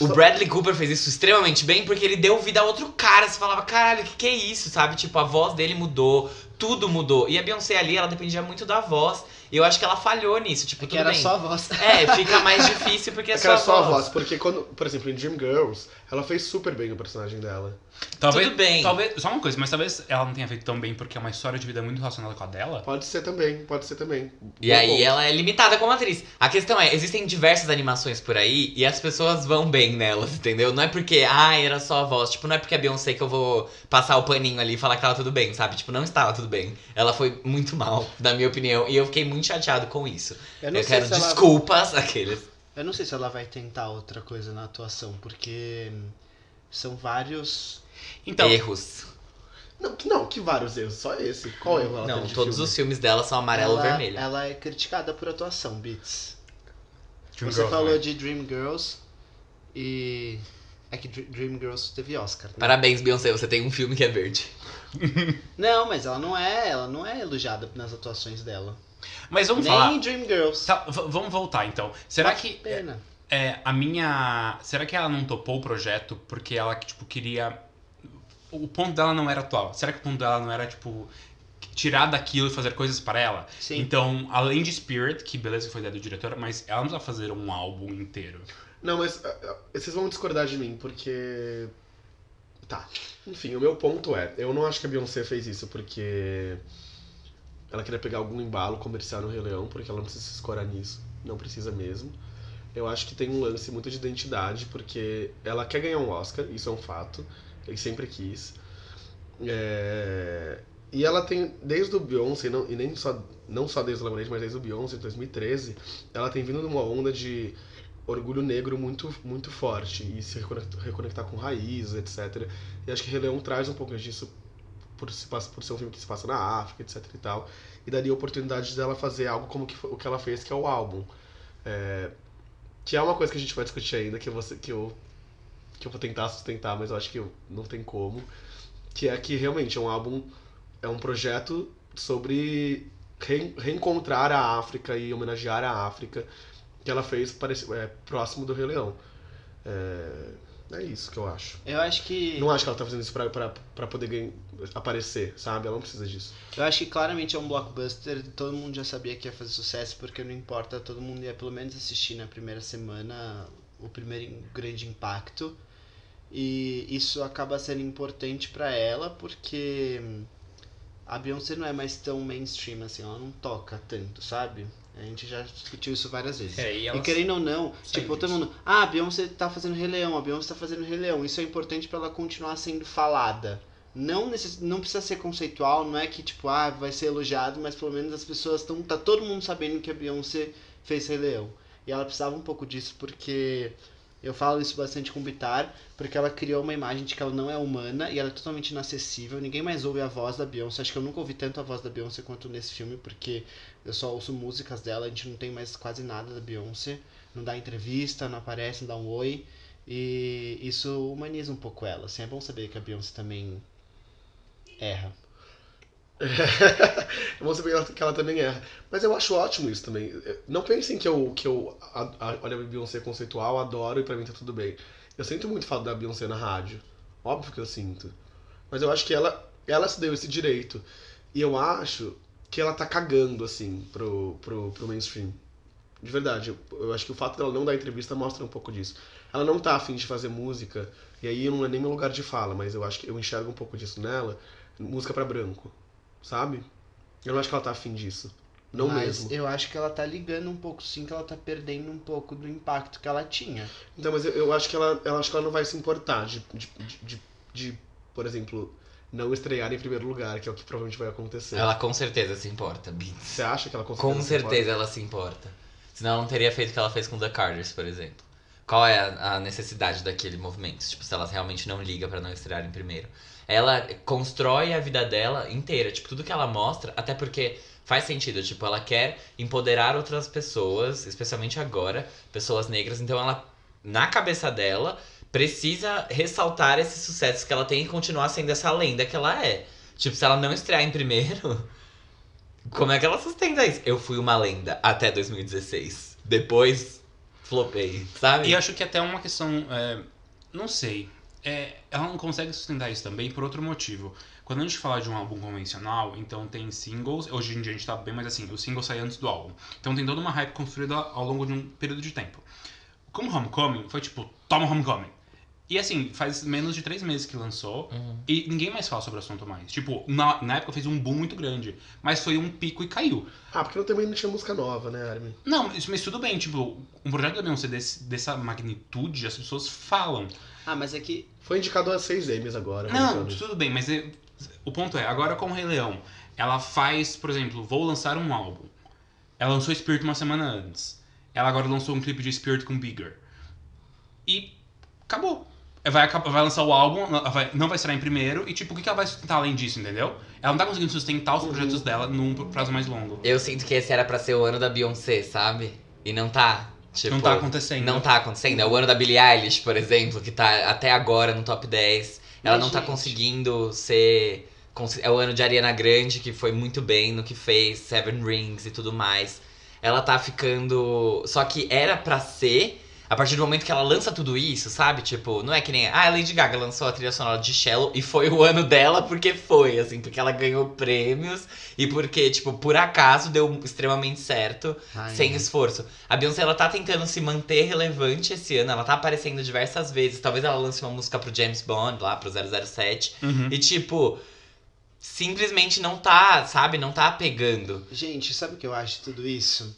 O Bradley Cooper fez isso extremamente bem porque ele deu vida a outro cara. Você falava, caralho, o que, que é isso, sabe? Tipo, a voz dele mudou, tudo mudou. E a Beyoncé ali, ela dependia muito da voz. E eu acho que ela falhou nisso. Tipo, Porque tudo era bem. só a voz. É, fica mais difícil porque é, [LAUGHS] É que era só, só a a voz. voz, porque quando, por exemplo, em Dreamgirls, ela fez super bem o personagem dela. Talvez, Tudo bem. Talvez, só uma coisa, mas talvez ela não tenha feito tão bem porque é uma história de vida muito relacionada com a dela. Pode ser também, pode ser também. E Bom aí ponto. ela é limitada como atriz. A questão é, existem diversas animações por aí e as pessoas vão bem nelas, entendeu? Não é porque, ah, era só a voz. Tipo, não é porque a Beyoncé que eu vou passar o paninho ali e falar que tava tudo bem, sabe? Tipo, não estava tudo bem. Ela foi muito mal, na minha opinião. E eu fiquei muito chateado com isso. Eu Eu, não sei quero se ela- desculpas [LAUGHS] aqueles. Eu não sei se ela vai tentar outra coisa na atuação, porque são vários. Então, Erros. Não, que- não, que vários erros, só esse. Qual erro ela Não, todos filme? os filmes dela são amarelo ou ela, vermelho. Ela é criticada por atuação, Beats. Dream Você Girls, falou né? de Dreamgirls e. É que Dr- Dreamgirls teve Oscar. né? Parabéns, Beyoncé, você tem um filme que é verde. [LAUGHS] Não, mas ela não é, ela não é elogiada nas atuações dela. Mas vamos Nem falar. em Dreamgirls. Tá, vamos voltar então. Será Uma que. Pena. É, a minha. Será que ela não topou o projeto porque ela, tipo, queria. O ponto dela não era atual. Será que o ponto dela não era, tipo, tirar daquilo e fazer coisas para ela? Sim. Então, além de Spirit, que beleza foi ideia do diretor, mas ela não precisa fazer um álbum inteiro. Não, mas ah, vocês vão discordar de mim, porque. Tá. Enfim, o meu ponto é: eu não acho que a Beyoncé fez isso porque. Ela queria pegar algum embalo comercial no Rei Leão, porque ela não precisa se escorar nisso. Não precisa mesmo. Eu acho que tem um lance muito de identidade, porque ela quer ganhar um Oscar, isso é um fato. Ele sempre quis. É, E ela tem, desde o Beyoncé, não, e nem só, não só desde o Lemonade, mas desde o Beyoncé, em 2013, ela tem vindo numa onda de orgulho negro muito, muito forte e se reconectar, com raízes, etc. E acho que Rei Leão traz um pouco disso por, se passa, por ser um filme que se passa na África, etc e tal. E daria oportunidade dela fazer algo como que, o que ela fez, que é o álbum. É, que é uma coisa que a gente vai discutir ainda, que, você, que, eu, que eu vou tentar sustentar, mas eu acho que eu- não tem como. Que é que realmente é um álbum, é um projeto sobre re- reencontrar a África e homenagear a África que ela fez pareci- é, próximo do Rei Leão. É, é isso que eu acho. Eu acho que. Não acho que ela tá fazendo isso pra, pra, pra poder ganhar- aparecer, sabe? Ela não precisa disso. Eu acho que claramente é um blockbuster, todo mundo já sabia que ia fazer sucesso, porque não importa, todo mundo ia pelo menos assistir na primeira semana o primeiro grande impacto. E isso acaba sendo importante pra ela, porque a Beyoncé não é mais tão mainstream assim, ela não toca tanto, sabe? A gente já discutiu isso várias vezes. É, e E querendo ou não, tipo, todo mundo, ah, a Beyoncé tá fazendo Rei Leão, a Beyoncé tá fazendo Rei Leão. Isso é importante pra ela continuar sendo falada. Não, necess... não precisa ser conceitual, não é que, tipo, ah, vai ser elogiado, mas pelo menos as pessoas estão. Tá todo mundo sabendo que a Beyoncé fez Rei Leão. E ela precisava um pouco disso, porque eu falo isso bastante com o Bitar, porque ela criou uma imagem de que ela não é humana e ela é totalmente inacessível. Ninguém mais ouve a voz da Beyoncé. Acho que eu nunca ouvi tanto a voz da Beyoncé quanto nesse filme, porque eu só ouço músicas dela, a gente não tem mais quase nada da Beyoncé. Não dá entrevista, não aparece, não dá um oi. E isso humaniza um pouco ela. Assim, é bom saber que a Beyoncé também erra. É bom saber que ela, também erra. Mas eu acho ótimo isso também. Não pensem que eu, que eu a, a, olho a Beyoncé conceitual, adoro e pra mim tá tudo bem. Eu sinto muito falta da Beyoncé na rádio. Óbvio que eu sinto. Mas eu acho que ela, ela se deu esse direito. E eu acho que ela tá cagando, assim, pro, pro, pro mainstream. De verdade. Eu, eu acho que o fato dela não dar entrevista mostra um pouco disso. Ela não tá afim de fazer música. E aí não é nem meu lugar de fala, mas eu acho que eu enxergo um pouco disso nela. Música pra branco. Sabe? Eu não acho que ela tá afim disso. Não mas mesmo. eu acho que ela tá ligando um pouco, sim, que ela tá perdendo um pouco do impacto que ela tinha. Então, mas eu, eu acho que ela, eu acho que ela não vai se importar de, de, de, de, de, por exemplo, não estrear em primeiro lugar, que é o que provavelmente vai acontecer. Ela com certeza se importa, Beats. Você acha que ela consegue Com certeza ela se importa. Senão ela não teria feito o que ela fez com The Carters, por exemplo. Qual é a, a necessidade daquele movimento? Tipo, se ela realmente não liga pra não estrear em primeiro. Ela constrói a vida dela inteira, tipo, tudo que ela mostra, até porque faz sentido, tipo, ela quer empoderar outras pessoas, especialmente agora, pessoas negras, então ela, na cabeça dela, precisa ressaltar esses sucessos que ela tem e continuar sendo essa lenda que ela é. Tipo, se ela não estrear em primeiro, [LAUGHS] como é que ela sustenta isso? Eu fui uma lenda até 2016. Depois, flopei, sabe? E acho que até uma questão. é, não sei. É, ela não consegue sustentar isso também por outro motivo. Quando a gente fala de um álbum convencional, então tem singles. Hoje em dia a gente tá bem mais assim, o single sai antes do álbum. Então tem toda uma hype construída ao longo de um período de tempo. Como Homecoming, foi tipo, toma Homecoming. E assim, faz menos de três meses que lançou. Uhum. E ninguém mais fala sobre o assunto mais. Tipo, na, na época fez um boom muito grande. Mas foi um pico e caiu. Ah, porque não também não tinha música nova, né, Armin? Não, mas, mas tudo bem, tipo, um projeto da Beyoncé desse, dessa magnitude, as pessoas falam. Ah, mas é que. Foi indicado a seis M's agora. Não, tudo bem, mas é- o ponto é, agora com o Rei Leão, ela faz, por exemplo, vou lançar um álbum. Ela lançou Spirit uma semana antes. Ela agora lançou um clipe de Spirit com Bigger. E acabou. Vai, acabar- vai lançar o álbum, vai- não vai estrear em primeiro, e tipo, o que que ela vai sustentar além disso, entendeu? Ela não tá conseguindo sustentar os projetos dela num prazo mais longo. Eu sinto que esse era pra ser o ano da Beyoncé, sabe? E não tá. Tipo, não tá acontecendo. Não tá acontecendo. É o ano da Billie Eilish, por exemplo, que tá até agora no top 10. Ela Mas, não tá gente. conseguindo ser. É o ano de Ariana Grande, que foi muito bem no que fez, Seven Rings e tudo mais. Ela tá ficando. Só que era pra ser A partir do momento que ela lança tudo isso, sabe? Tipo, não é que nem. Ah, a Lady Gaga lançou a trilha sonora de Shallow e foi o ano dela porque foi, assim, porque ela ganhou prêmios e porque, tipo, por acaso deu extremamente certo, Ai, sem né? esforço. A Beyoncé, ela tá tentando se manter relevante esse ano, ela tá aparecendo diversas vezes. Talvez ela lance uma música pro James Bond, lá pro 007. Uhum. E, tipo, simplesmente não tá, sabe? Não tá pegando. Gente, sabe o que eu acho de tudo isso?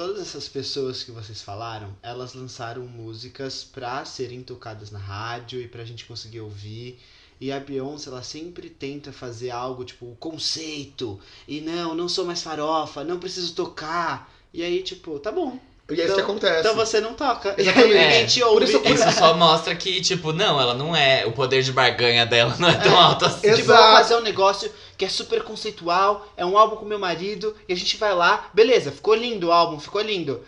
Todas essas pessoas que vocês falaram, elas lançaram músicas pra serem tocadas na rádio e pra gente conseguir ouvir. E a Beyoncé, ela sempre tenta fazer algo tipo o conceito. E não, não sou mais farofa, não preciso tocar. E aí, tipo, tá bom. E é isso que acontece. Então você não toca. Exatamente. E aí É, ninguém te ouve. por Isso só mostra que, tipo, não, ela não é. O poder de barganha dela não é tão alto assim. Exato. Tipo, eu vou fazer um negócio que é super conceitual, é um álbum com meu marido, e a gente vai lá, beleza, ficou lindo o álbum, ficou lindo.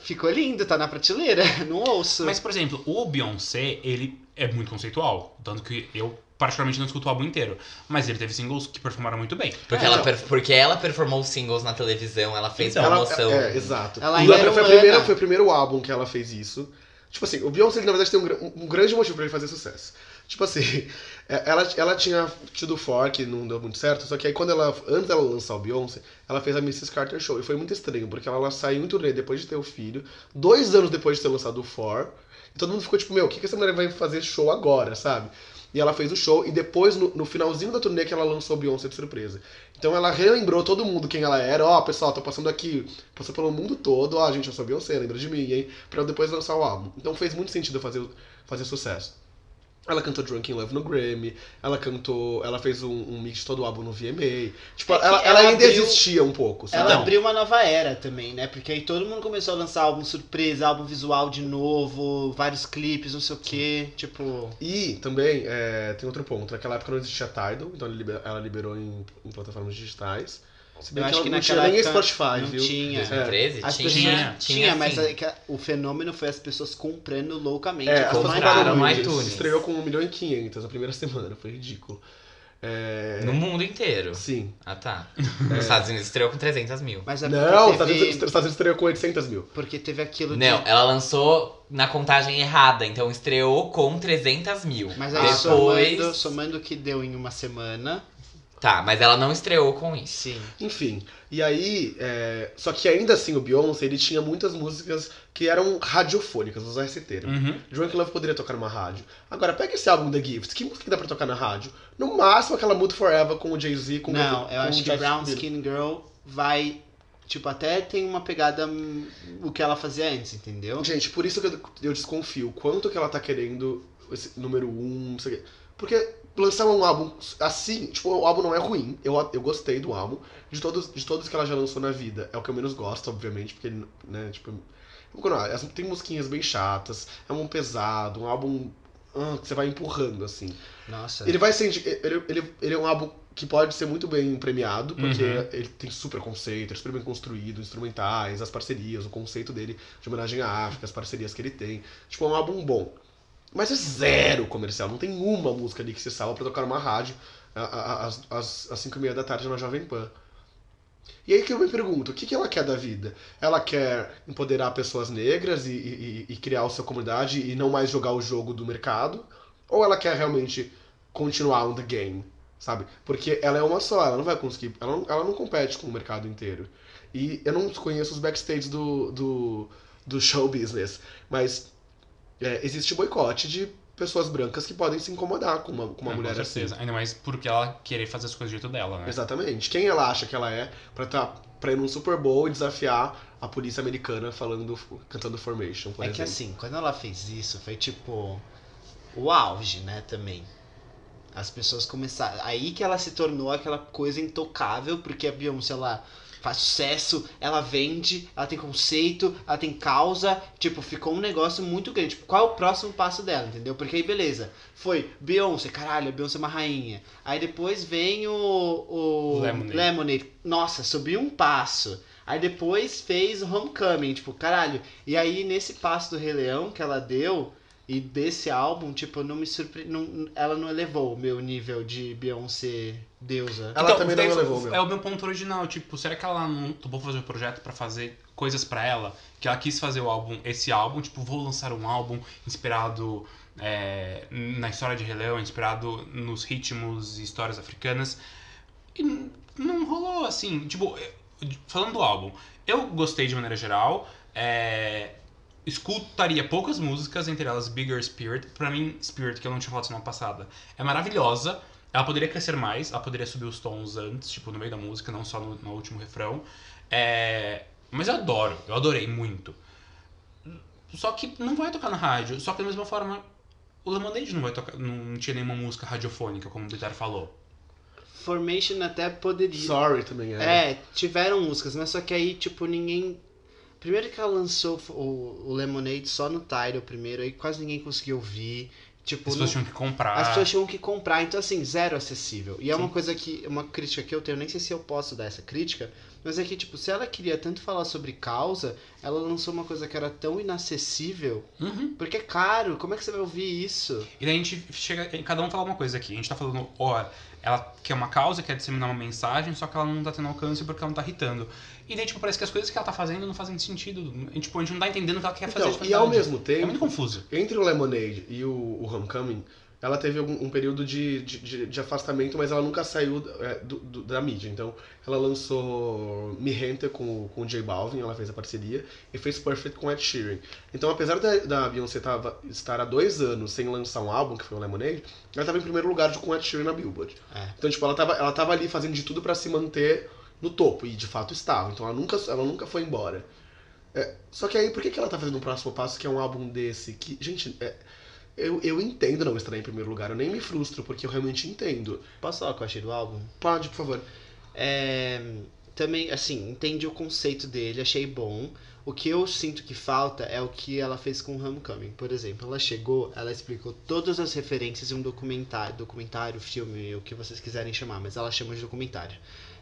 Ficou lindo, tá na prateleira, [LAUGHS] não ouço. Mas, por exemplo, o Beyoncé, ele é muito conceitual. Tanto que eu, particularmente, não escuto o álbum inteiro. Mas ele teve singles que performaram muito bem. Porque, É, ela, per- porque ela performou singles na televisão, ela fez Então, Ela- promoção. é, exato. Ela ainda foi, a humana. primeira, foi o primeiro álbum que ela fez isso. Tipo assim, o Beyoncé, na verdade, tem um, um grande motivo pra ele fazer sucesso. Tipo assim, é, ela, ela tinha tido For, que não deu muito certo, só que aí quando ela, antes dela lançar o Beyoncé, ela fez a Mrs. Carter Show. E foi muito estranho, porque ela, ela saiu em turnê depois de ter o filho, dois anos depois de ter lançado o For, e todo mundo ficou tipo, meu, o que, que essa mulher vai fazer show agora, sabe? E ela fez o show, e depois, no, no finalzinho da turnê, que ela lançou o Beyoncé de surpresa. Então ela relembrou todo mundo quem ela era. Ó, pessoal, tô passando aqui, passou pelo mundo todo. Ó, gente, eu sou Beyoncé, lembra de mim, hein? Pra depois lançar o álbum. Então fez muito sentido fazer, fazer sucesso. Ela cantou Drunk in Love no Grammy, ela cantou. Ela fez um, um mix de todo o álbum no VMA. Tipo, É ela, ela ela ainda abriu- existia um pouco, sabe? Ela Não. abriu uma nova era também, né? Porque aí todo mundo começou a lançar álbum surpresa, álbum visual de novo, vários clipes, não sei o quê. Tipo. E também é, tem outro ponto. Naquela época não existia Tidal, então ela liberou em, em plataformas digitais. Se bem Eu que acho que não tinha naquela nem época Spotify, não viu? tinha. É. 2013? As tinha, pessoas tinha, tinha, mas é que a- o fenômeno foi as pessoas comprando loucamente. É, compraram no iTunes. Estreou com 1 milhão e 500 na primeira [LAUGHS] semana, foi ridículo. É... No mundo inteiro. Sim. Ah, tá. Nos Estados Unidos estreou com 300 mil. Mas é Não, os teve, Estados Unidos- os Estados Unidos estreou com 800 mil. porque teve aquilo Não, de. ela lançou na contagem errada, então estreou com 300 mil. Mas aí Depois... somando, somando o que deu em uma semana. Tá, mas ela não estreou com isso. Sim. Enfim, e aí, é, só que ainda assim o Beyoncé, ele tinha muitas músicas que eram radiofônicas, usar esse termo. Uhum. Drunk Love poderia tocar numa rádio. Agora, pega esse álbum The Gift, que música que dá pra tocar na rádio? No máximo aquela Mood Forever com o Jay-Z, com não, com eu acho o que Brown. Skin Girl vai. Tipo, até tem uma pegada hum, o que ela fazia antes, entendeu? Gente, por isso que eu, eu desconfio. Quanto que ela tá querendo esse número um, não sei o quê. Porque lançar um álbum assim, tipo, o álbum não é ruim. Eu, eu gostei do álbum. De todos, de todos que ela já lançou na vida, é o que eu menos gosto, obviamente, porque ele, né, tipo. não, Tem musiquinhas bem chatas, é um pesado, um álbum ah, que você vai empurrando, assim. Nossa. Ele vai ser. Ele, ele, ele é um álbum que pode ser muito bem premiado, porque Uhum. ele tem super conceito, é super bem construído, instrumentais, as parcerias, o conceito dele de homenagem à África, as parcerias que ele tem. Tipo, é um álbum bom. Mas é zero comercial, não tem uma música ali que se salva pra tocar numa rádio às, às, às 5 e meia da tarde na Jovem Pan. E aí que eu me pergunto, o que, que ela quer da vida? Ela quer empoderar pessoas negras e, e- e criar a sua comunidade e não mais jogar o jogo do mercado? Ou ela quer realmente continuar on the game, sabe? Porque ela é uma só, ela não vai conseguir, ela não, ela não compete com o mercado inteiro. E eu não conheço os backstage do, do, do show business, mas é, existe boicote de pessoas brancas que podem se incomodar com uma, com uma É, mulher com assim. certeza. Ainda mais porque ela querer fazer as coisas do jeito dela, né? Exatamente. Quem ela acha que ela é pra, tá, pra ir num Super Bowl e desafiar a polícia americana falando, cantando Formation, por É exemplo. que assim, quando ela fez isso, foi tipo o auge, né, também. As pessoas começaram. Aí que ela se tornou aquela coisa intocável, porque a Beyoncé ela faz sucesso, ela vende, ela tem conceito, ela tem causa. Tipo, ficou um negócio muito grande. Tipo, qual é o próximo passo dela, entendeu? Porque aí, beleza. Foi Beyoncé, caralho, a Beyoncé é uma rainha. Aí depois vem o. o Lemonade. Lemonade. Nossa, subiu um passo. Aí depois fez Homecoming, tipo, caralho. E aí, nesse passo do Rei Leão que ela deu, E desse álbum, tipo, não me surpre... não, ela não elevou o meu nível de Beyoncé deusa. Ela também não elevou, meu. É o meu ponto original, tipo, será que ela não topou fazer o projeto pra fazer coisas pra ela? Que ela quis fazer o álbum, esse álbum, tipo, vou lançar um álbum inspirado é, na história de Rei Leão, inspirado nos ritmos e histórias africanas. E não rolou, assim, tipo, falando do álbum, eu gostei de maneira geral, é, escutaria poucas músicas, entre elas Bigger Spirit. Pra mim, Spirit, que eu não tinha falado semana passada, é maravilhosa. Ela poderia crescer mais, ela poderia subir os tons antes, tipo, no meio da música, não só no, no último refrão. É, mas eu adoro, eu adorei muito. Só que não vai tocar na rádio. Só que da mesma forma, o Lemonade não vai tocar. Não tinha nenhuma música radiofônica, como o Bitar falou. Formation até poderia. Sorry também é. É, tiveram músicas, mas só que aí, tipo, ninguém. Primeiro que ela lançou o, o Lemonade só no Tidal primeiro, aí quase ninguém conseguiu ouvir. Tipo, As não- pessoas tinham que comprar. as pessoas tinham que comprar, então assim, zero acessível. E é uma Sim. coisa que, uma crítica que eu tenho, nem sei se eu posso dar essa crítica, mas é que, tipo, se ela queria tanto falar sobre causa, ela lançou uma coisa que era tão inacessível, Uhum. porque é caro, como é que você vai ouvir isso? E daí a gente chega. Cada um fala uma coisa aqui. A gente tá falando, ó, ela quer uma causa, quer disseminar uma mensagem, só que ela não tá tendo alcance porque ela não tá irritando. E daí, tipo, parece que as coisas que ela tá fazendo não fazem sentido. A gente, tipo, a gente não tá entendendo o que ela quer fazer. Então, e ao mesmo É tempo, muito confuso. entre o Lemonade e o, o Homecoming, ela teve algum, um período de, de, de- afastamento, mas ela nunca saiu é, do- do- da mídia. Então, ela lançou Mi Gente com, o- com o J Balvin, ela fez a parceria, e fez Perfect com Ed Sheeran. Então, apesar da, da Beyoncé tava, estar há dois anos sem lançar um álbum, que foi o Lemonade, ela estava em primeiro lugar com o Ed Sheeran na Billboard. É. Então, tipo, ela tava, ela tava ali fazendo de tudo pra se manter no topo, e de fato estava. Então, ela nunca, ela nunca foi embora. É, só que aí, por que, que ela tá fazendo um próximo passo que é um álbum desse? Que, gente, é, eu, eu entendo não estar em primeiro lugar, eu nem me frustro, porque eu realmente entendo. Posso falar o que eu achei do álbum? Pode, por favor. É, também, assim, entendi o conceito dele, achei bom. O que eu sinto que falta é o que ela fez com Homecoming. Por exemplo, ela chegou, ela explicou todas as referências em um documentário, documentário, filme, o que vocês quiserem chamar, mas ela chama de documentário.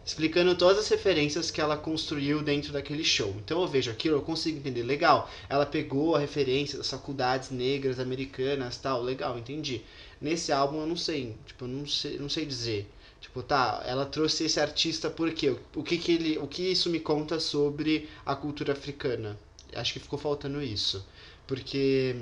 Explicando todas as referências que ela construiu dentro daquele show. Então eu vejo aquilo, eu consigo entender. Legal, ela pegou a referência das faculdades negras americanas tal, legal, entendi. Nesse álbum eu não sei, tipo, eu não sei, não sei dizer. Tipo, tá, ela trouxe esse artista por quê? O que que ele, o que isso me conta sobre a cultura africana? Acho que ficou faltando isso. Porque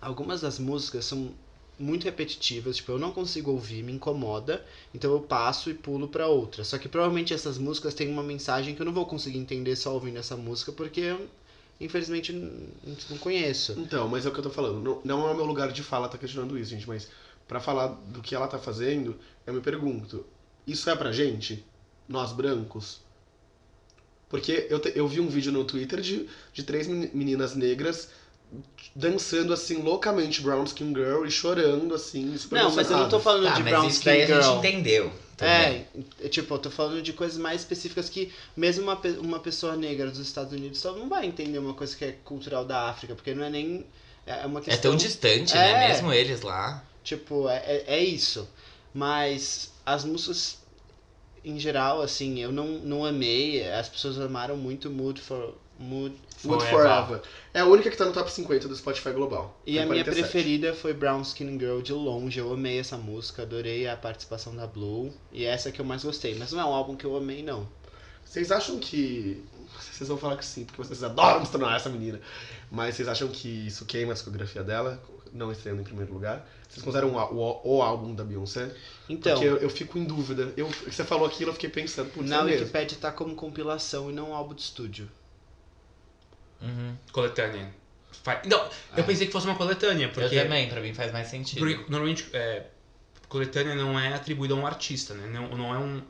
algumas das músicas são muito repetitivas, tipo, eu não consigo ouvir, me incomoda, então eu passo e pulo pra outra. Só que provavelmente essas músicas têm uma mensagem que eu não vou conseguir entender só ouvindo essa música, porque eu, infelizmente não conheço. Então, mas é o que eu tô falando. Não, não é o meu lugar de fala tá questionando isso, gente, mas pra falar do que ela tá fazendo, eu me pergunto, isso é pra gente? Nós brancos? Porque eu, te- eu vi um vídeo no Twitter de, de três meni- meninas negras dançando assim loucamente Brown Skin Girl e chorando assim, super Não, mas eu não tô falando Tá, de mas Brown isso Skin daí a Girl. gente entendeu. também. É, é, tipo, eu tô falando de coisas mais específicas que mesmo uma, uma pessoa negra dos Estados Unidos só não vai entender uma coisa que é cultural da África, porque não é nem. É uma É questão. tão distante, É. né? Mesmo eles lá. Tipo, é, é, é isso. Mas as músicas, em geral, assim, eu não, não amei. As pessoas amaram muito Mood for. Mood. Wood Forever. Forever. É a única que tá no top 50 do Spotify Global. E a minha 47. preferida foi Brown Skin Girl de longe. Eu amei essa música, adorei a participação da Blue. E é essa que eu mais gostei. Mas não é um álbum que eu amei, não. Vocês acham que. Vocês vão falar que sim, porque vocês adoram destronar essa menina. Mas vocês acham que isso queima a discografia dela, não estreando em primeiro lugar? Vocês consideram o, o, o álbum da Beyoncé? Então. Porque eu, eu fico em dúvida. Eu, você falou aquilo, eu fiquei pensando, putz, Na é. Wikipedia tá como compilação e não álbum de estúdio. Uhum. Coletânea. Não, eu pensei que fosse uma coletânea, porque. Eu também, pra mim faz mais sentido. Porque normalmente é, coletânea não é atribuída a um artista, né? Não, não é um,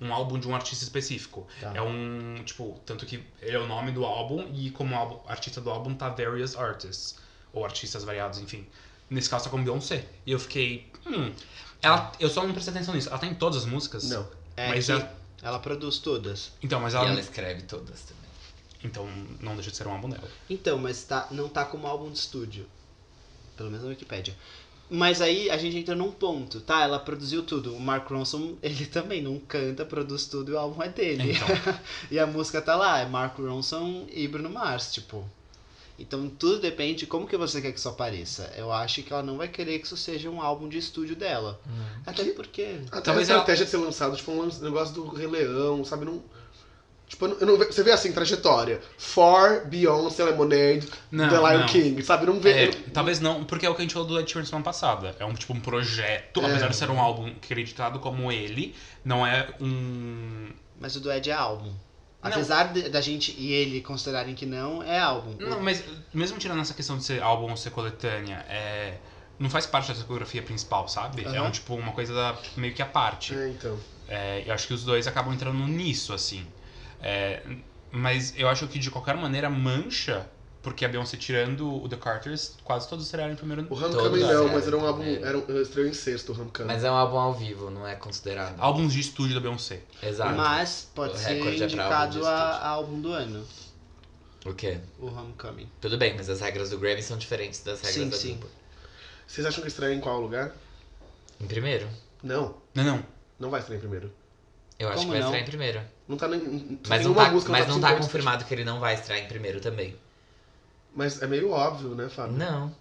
um álbum de um artista específico. Tá. É um, tipo, tanto que ele é o nome do álbum e como álbum, artista do álbum tá Various Artists. Ou artistas variados, enfim. Nesse caso tá com Beyoncé. E eu fiquei, hum... Ela, eu só não prestei atenção nisso. Ela tá em todas as músicas? Não. É Mas ela- ela produz todas. Então, mas E ela... ela escreve todas também. Então, não deixa de ser um álbum dela. Então, mas tá, não tá como álbum de estúdio. Pelo menos na Wikipedia. Mas aí a gente entra num ponto, tá? Ela produziu tudo. O Mark Ronson, [LAUGHS] ele também não canta, produz tudo e o álbum é dele. Então. [LAUGHS] e a música tá lá, é Mark Ronson e Bruno Mars, tipo. Então tudo depende de como que você quer que isso apareça. Eu acho que ela não vai querer que isso seja um álbum de estúdio dela. Até porque. Até Talvez a ela- estratégia de ser lançado, tipo, um negócio do Rei Leão, sabe? Não, tipo, eu não- não você vê assim, trajetória. For, Beyoncé, Lemonade, Não, The Lion não. King, sabe? Não vê. É, eu- talvez não, porque é o que a gente falou do Ed Sheeran semana passada. É um tipo um projeto, É. apesar de ser um álbum acreditado como ele, não é um. Mas o do Ed é álbum. Não. Apesar de- da gente e ele considerarem que não, é álbum. Não, mas mesmo tirando essa questão de ser álbum ou ser coletânea, é. Não faz parte da discografia principal, sabe? É Aham. um tipo uma coisa da- meio que à parte. É, então. É, eu acho que os dois acabam entrando nisso, assim. É, mas eu acho que de qualquer maneira mancha, porque a Beyoncé tirando o The Carters, quase todos estrearam em primeiro O Homecoming não, é. mas era um álbum. É. Era um, estreou em sexto o Homecoming. Mas é um álbum ao vivo, não é considerado. Álbuns de estúdio da Beyoncé. Exato. Mas pode O ser é pra álbum de indicado a, a álbum do ano, O quê? o Homecoming. Tudo bem, mas as regras do Grammy são diferentes das regras Sim, da sim. Billboard. Vocês acham que estreia em qual lugar? Em primeiro? Não, Não, não. não vai estrear em primeiro. Eu acho Como que vai não? estrear em primeiro. Não tá nem. só Mas tem não uma tá, música mas não tá 50. confirmado que ele não vai estrear em primeiro também. Mas é meio óbvio, né, Fábio? Não.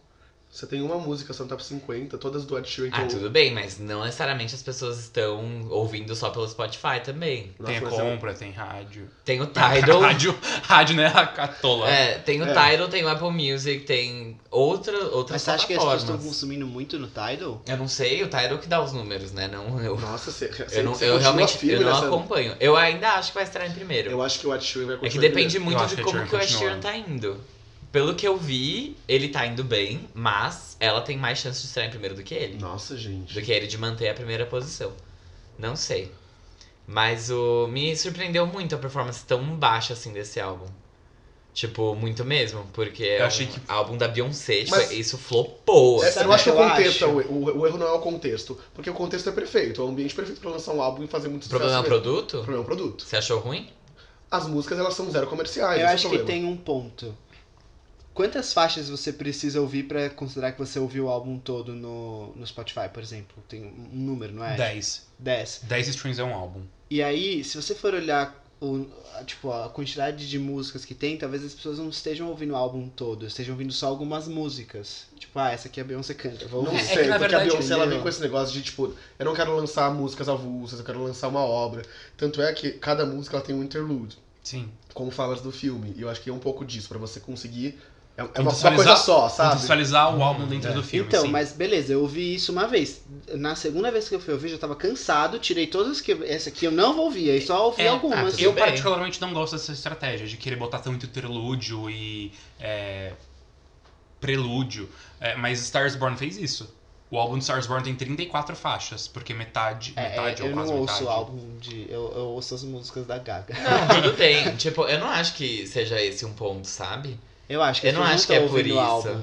Você tem uma música só no top 50, todas do Ed Sheeran. Ah, tudo bem, mas não necessariamente as pessoas estão ouvindo só pelo Spotify também. Nossa, tem a mas é compra, tem rádio. Tem o [LAUGHS] Tidal. rádio, rádio, né? A catola. É, tem o É. Tidal, tem o Apple Music, tem outra, outras Mas você acha que as pessoas estão consumindo muito no Tidal? Eu não sei, o Tidal que dá os números, né? Não eu. Nossa, você, você, Eu, não, você eu realmente firme eu não nessa- acompanho. Eu ainda acho que vai estrear em primeiro. Eu acho que o Ed Sheeran vai É que continuar depende primeiro. muito de como que o Ed. Sheeran tá indo. Pelo que eu vi, ele tá indo bem, mas ela tem mais chance de estrear em primeiro do que ele. Nossa, gente. Do que ele de manter a primeira posição. Não sei. Mas o me surpreendeu muito a performance tão baixa assim desse álbum. Tipo, muito mesmo, porque é Eu achei um que- álbum da Beyoncé, tipo, Mas- isso flopou. É, assim. eu não acho que o contexto, é acho? o, o, o erro não é o contexto. Porque o contexto é perfeito, é o ambiente perfeito pra lançar um álbum e fazer muito O sucesso. problema é produto? O problema é o produto. Você achou ruim? As músicas, elas são zero comerciais. Eu esse acho é que tem um ponto. Quantas faixas você precisa ouvir pra considerar que você ouviu o álbum todo no, no Spotify, por exemplo? Tem um número, não é? 10. 10. 10 streams é um álbum. E aí, se você for olhar o, a- tipo, a quantidade de músicas que tem, talvez as pessoas não estejam ouvindo o álbum todo, estejam ouvindo só algumas músicas. Tipo, ah, essa aqui a Beyoncé canta. Vou Não ouvir. É sei, que, porque verdade, a Beyoncé ela vem com esse negócio de, tipo, eu não quero lançar músicas avulsas, eu quero lançar uma obra. Tanto é que cada música ela tem um interlude, Sim. como falas do filme. E eu acho que é um pouco disso, pra você conseguir. É, é uma, coisa só, sabe? Contextualizar o álbum dentro é. do filme. Então, sim. mas beleza, eu ouvi isso uma vez. Na segunda vez que eu fui ouvir, já tava cansado, tirei todas as que. Essa aqui eu não vou ouvir, aí só ouvi É, algumas. tudo Eu bem. particularmente não gosto dessa estratégia de querer botar tanto interlúdio e é, prelúdio. É, mas Stars Born fez isso. O álbum de Stars Born tem 34 faixas, porque metade, É, metade é, ou eu quase não ouço metade. o álbum de. Eu, eu ouço as músicas da Gaga. Não, tudo [LAUGHS] bem. tipo, eu não acho que seja esse um ponto, sabe? Eu acho que Eu não acho que é por isso. álbum.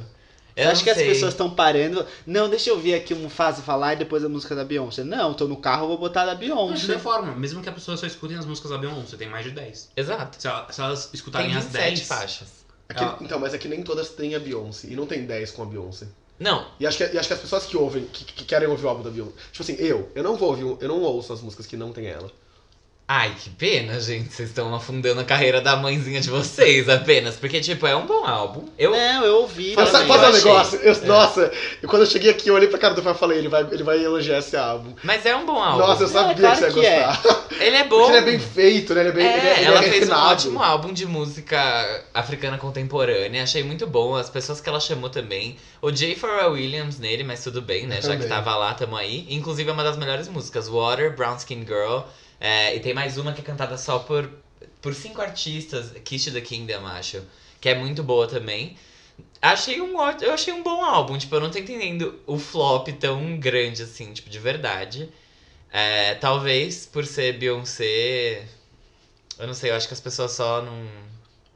Eu não que as pessoas estão parando? Não, deixa eu ouvir aqui um Fase falar e depois a música da Beyoncé. Não, tô no carro, vou botar da de Beyoncé. qualquer forma, mesmo que a pessoa só escutem as músicas da Beyoncé, tem mais de 10. Exato. Se, ela- se elas Tem escutarem as 27 10. faixas. É que- Ela- Então, mas é que nem todas têm a Beyoncé. E não tem 10 com a Beyoncé. Não, E acho que, e acho que as pessoas que ouvem, que, que querem ouvir o álbum da Beyoncé. Tipo assim, eu, eu não vou ouvir, um- eu não ouço as músicas que não tem ela. Ai, que pena, gente. Vocês estão afundando a carreira da mãezinha de vocês apenas. Porque, tipo, é um bom álbum. Eu. Não, eu ouvi. Mas sabe é achei. negócio? Eu- Nossa, e quando eu cheguei aqui, eu olhei pra cara do Fábio e falei, ele vai, ele vai elogiar esse álbum. Mas é um bom álbum. Nossa, eu Não, sabia é claro que você ia é. gostar. [LAUGHS] Ele é bom. Porque ele é bem feito, né? Ele é bem É, ele é, ela é fez um ótimo álbum de música africana contemporânea. Achei muito bom. As pessoas que ela chamou também. O Jay Pharrell Williams nele, mas tudo bem, né? Eu Já que tava lá, tamo aí. Inclusive é uma das melhores músicas. Water, Brown Skin Girl. É, e tem mais uma que é cantada só por, por cinco artistas. Kiss to the Kingdom, acho. Que é muito boa também. Achei um ótimo, eu achei um bom álbum, tipo, eu não tô entendendo o flop tão grande assim, tipo, de verdade. É, talvez por ser Beyoncé, eu não sei, eu acho que as pessoas só não,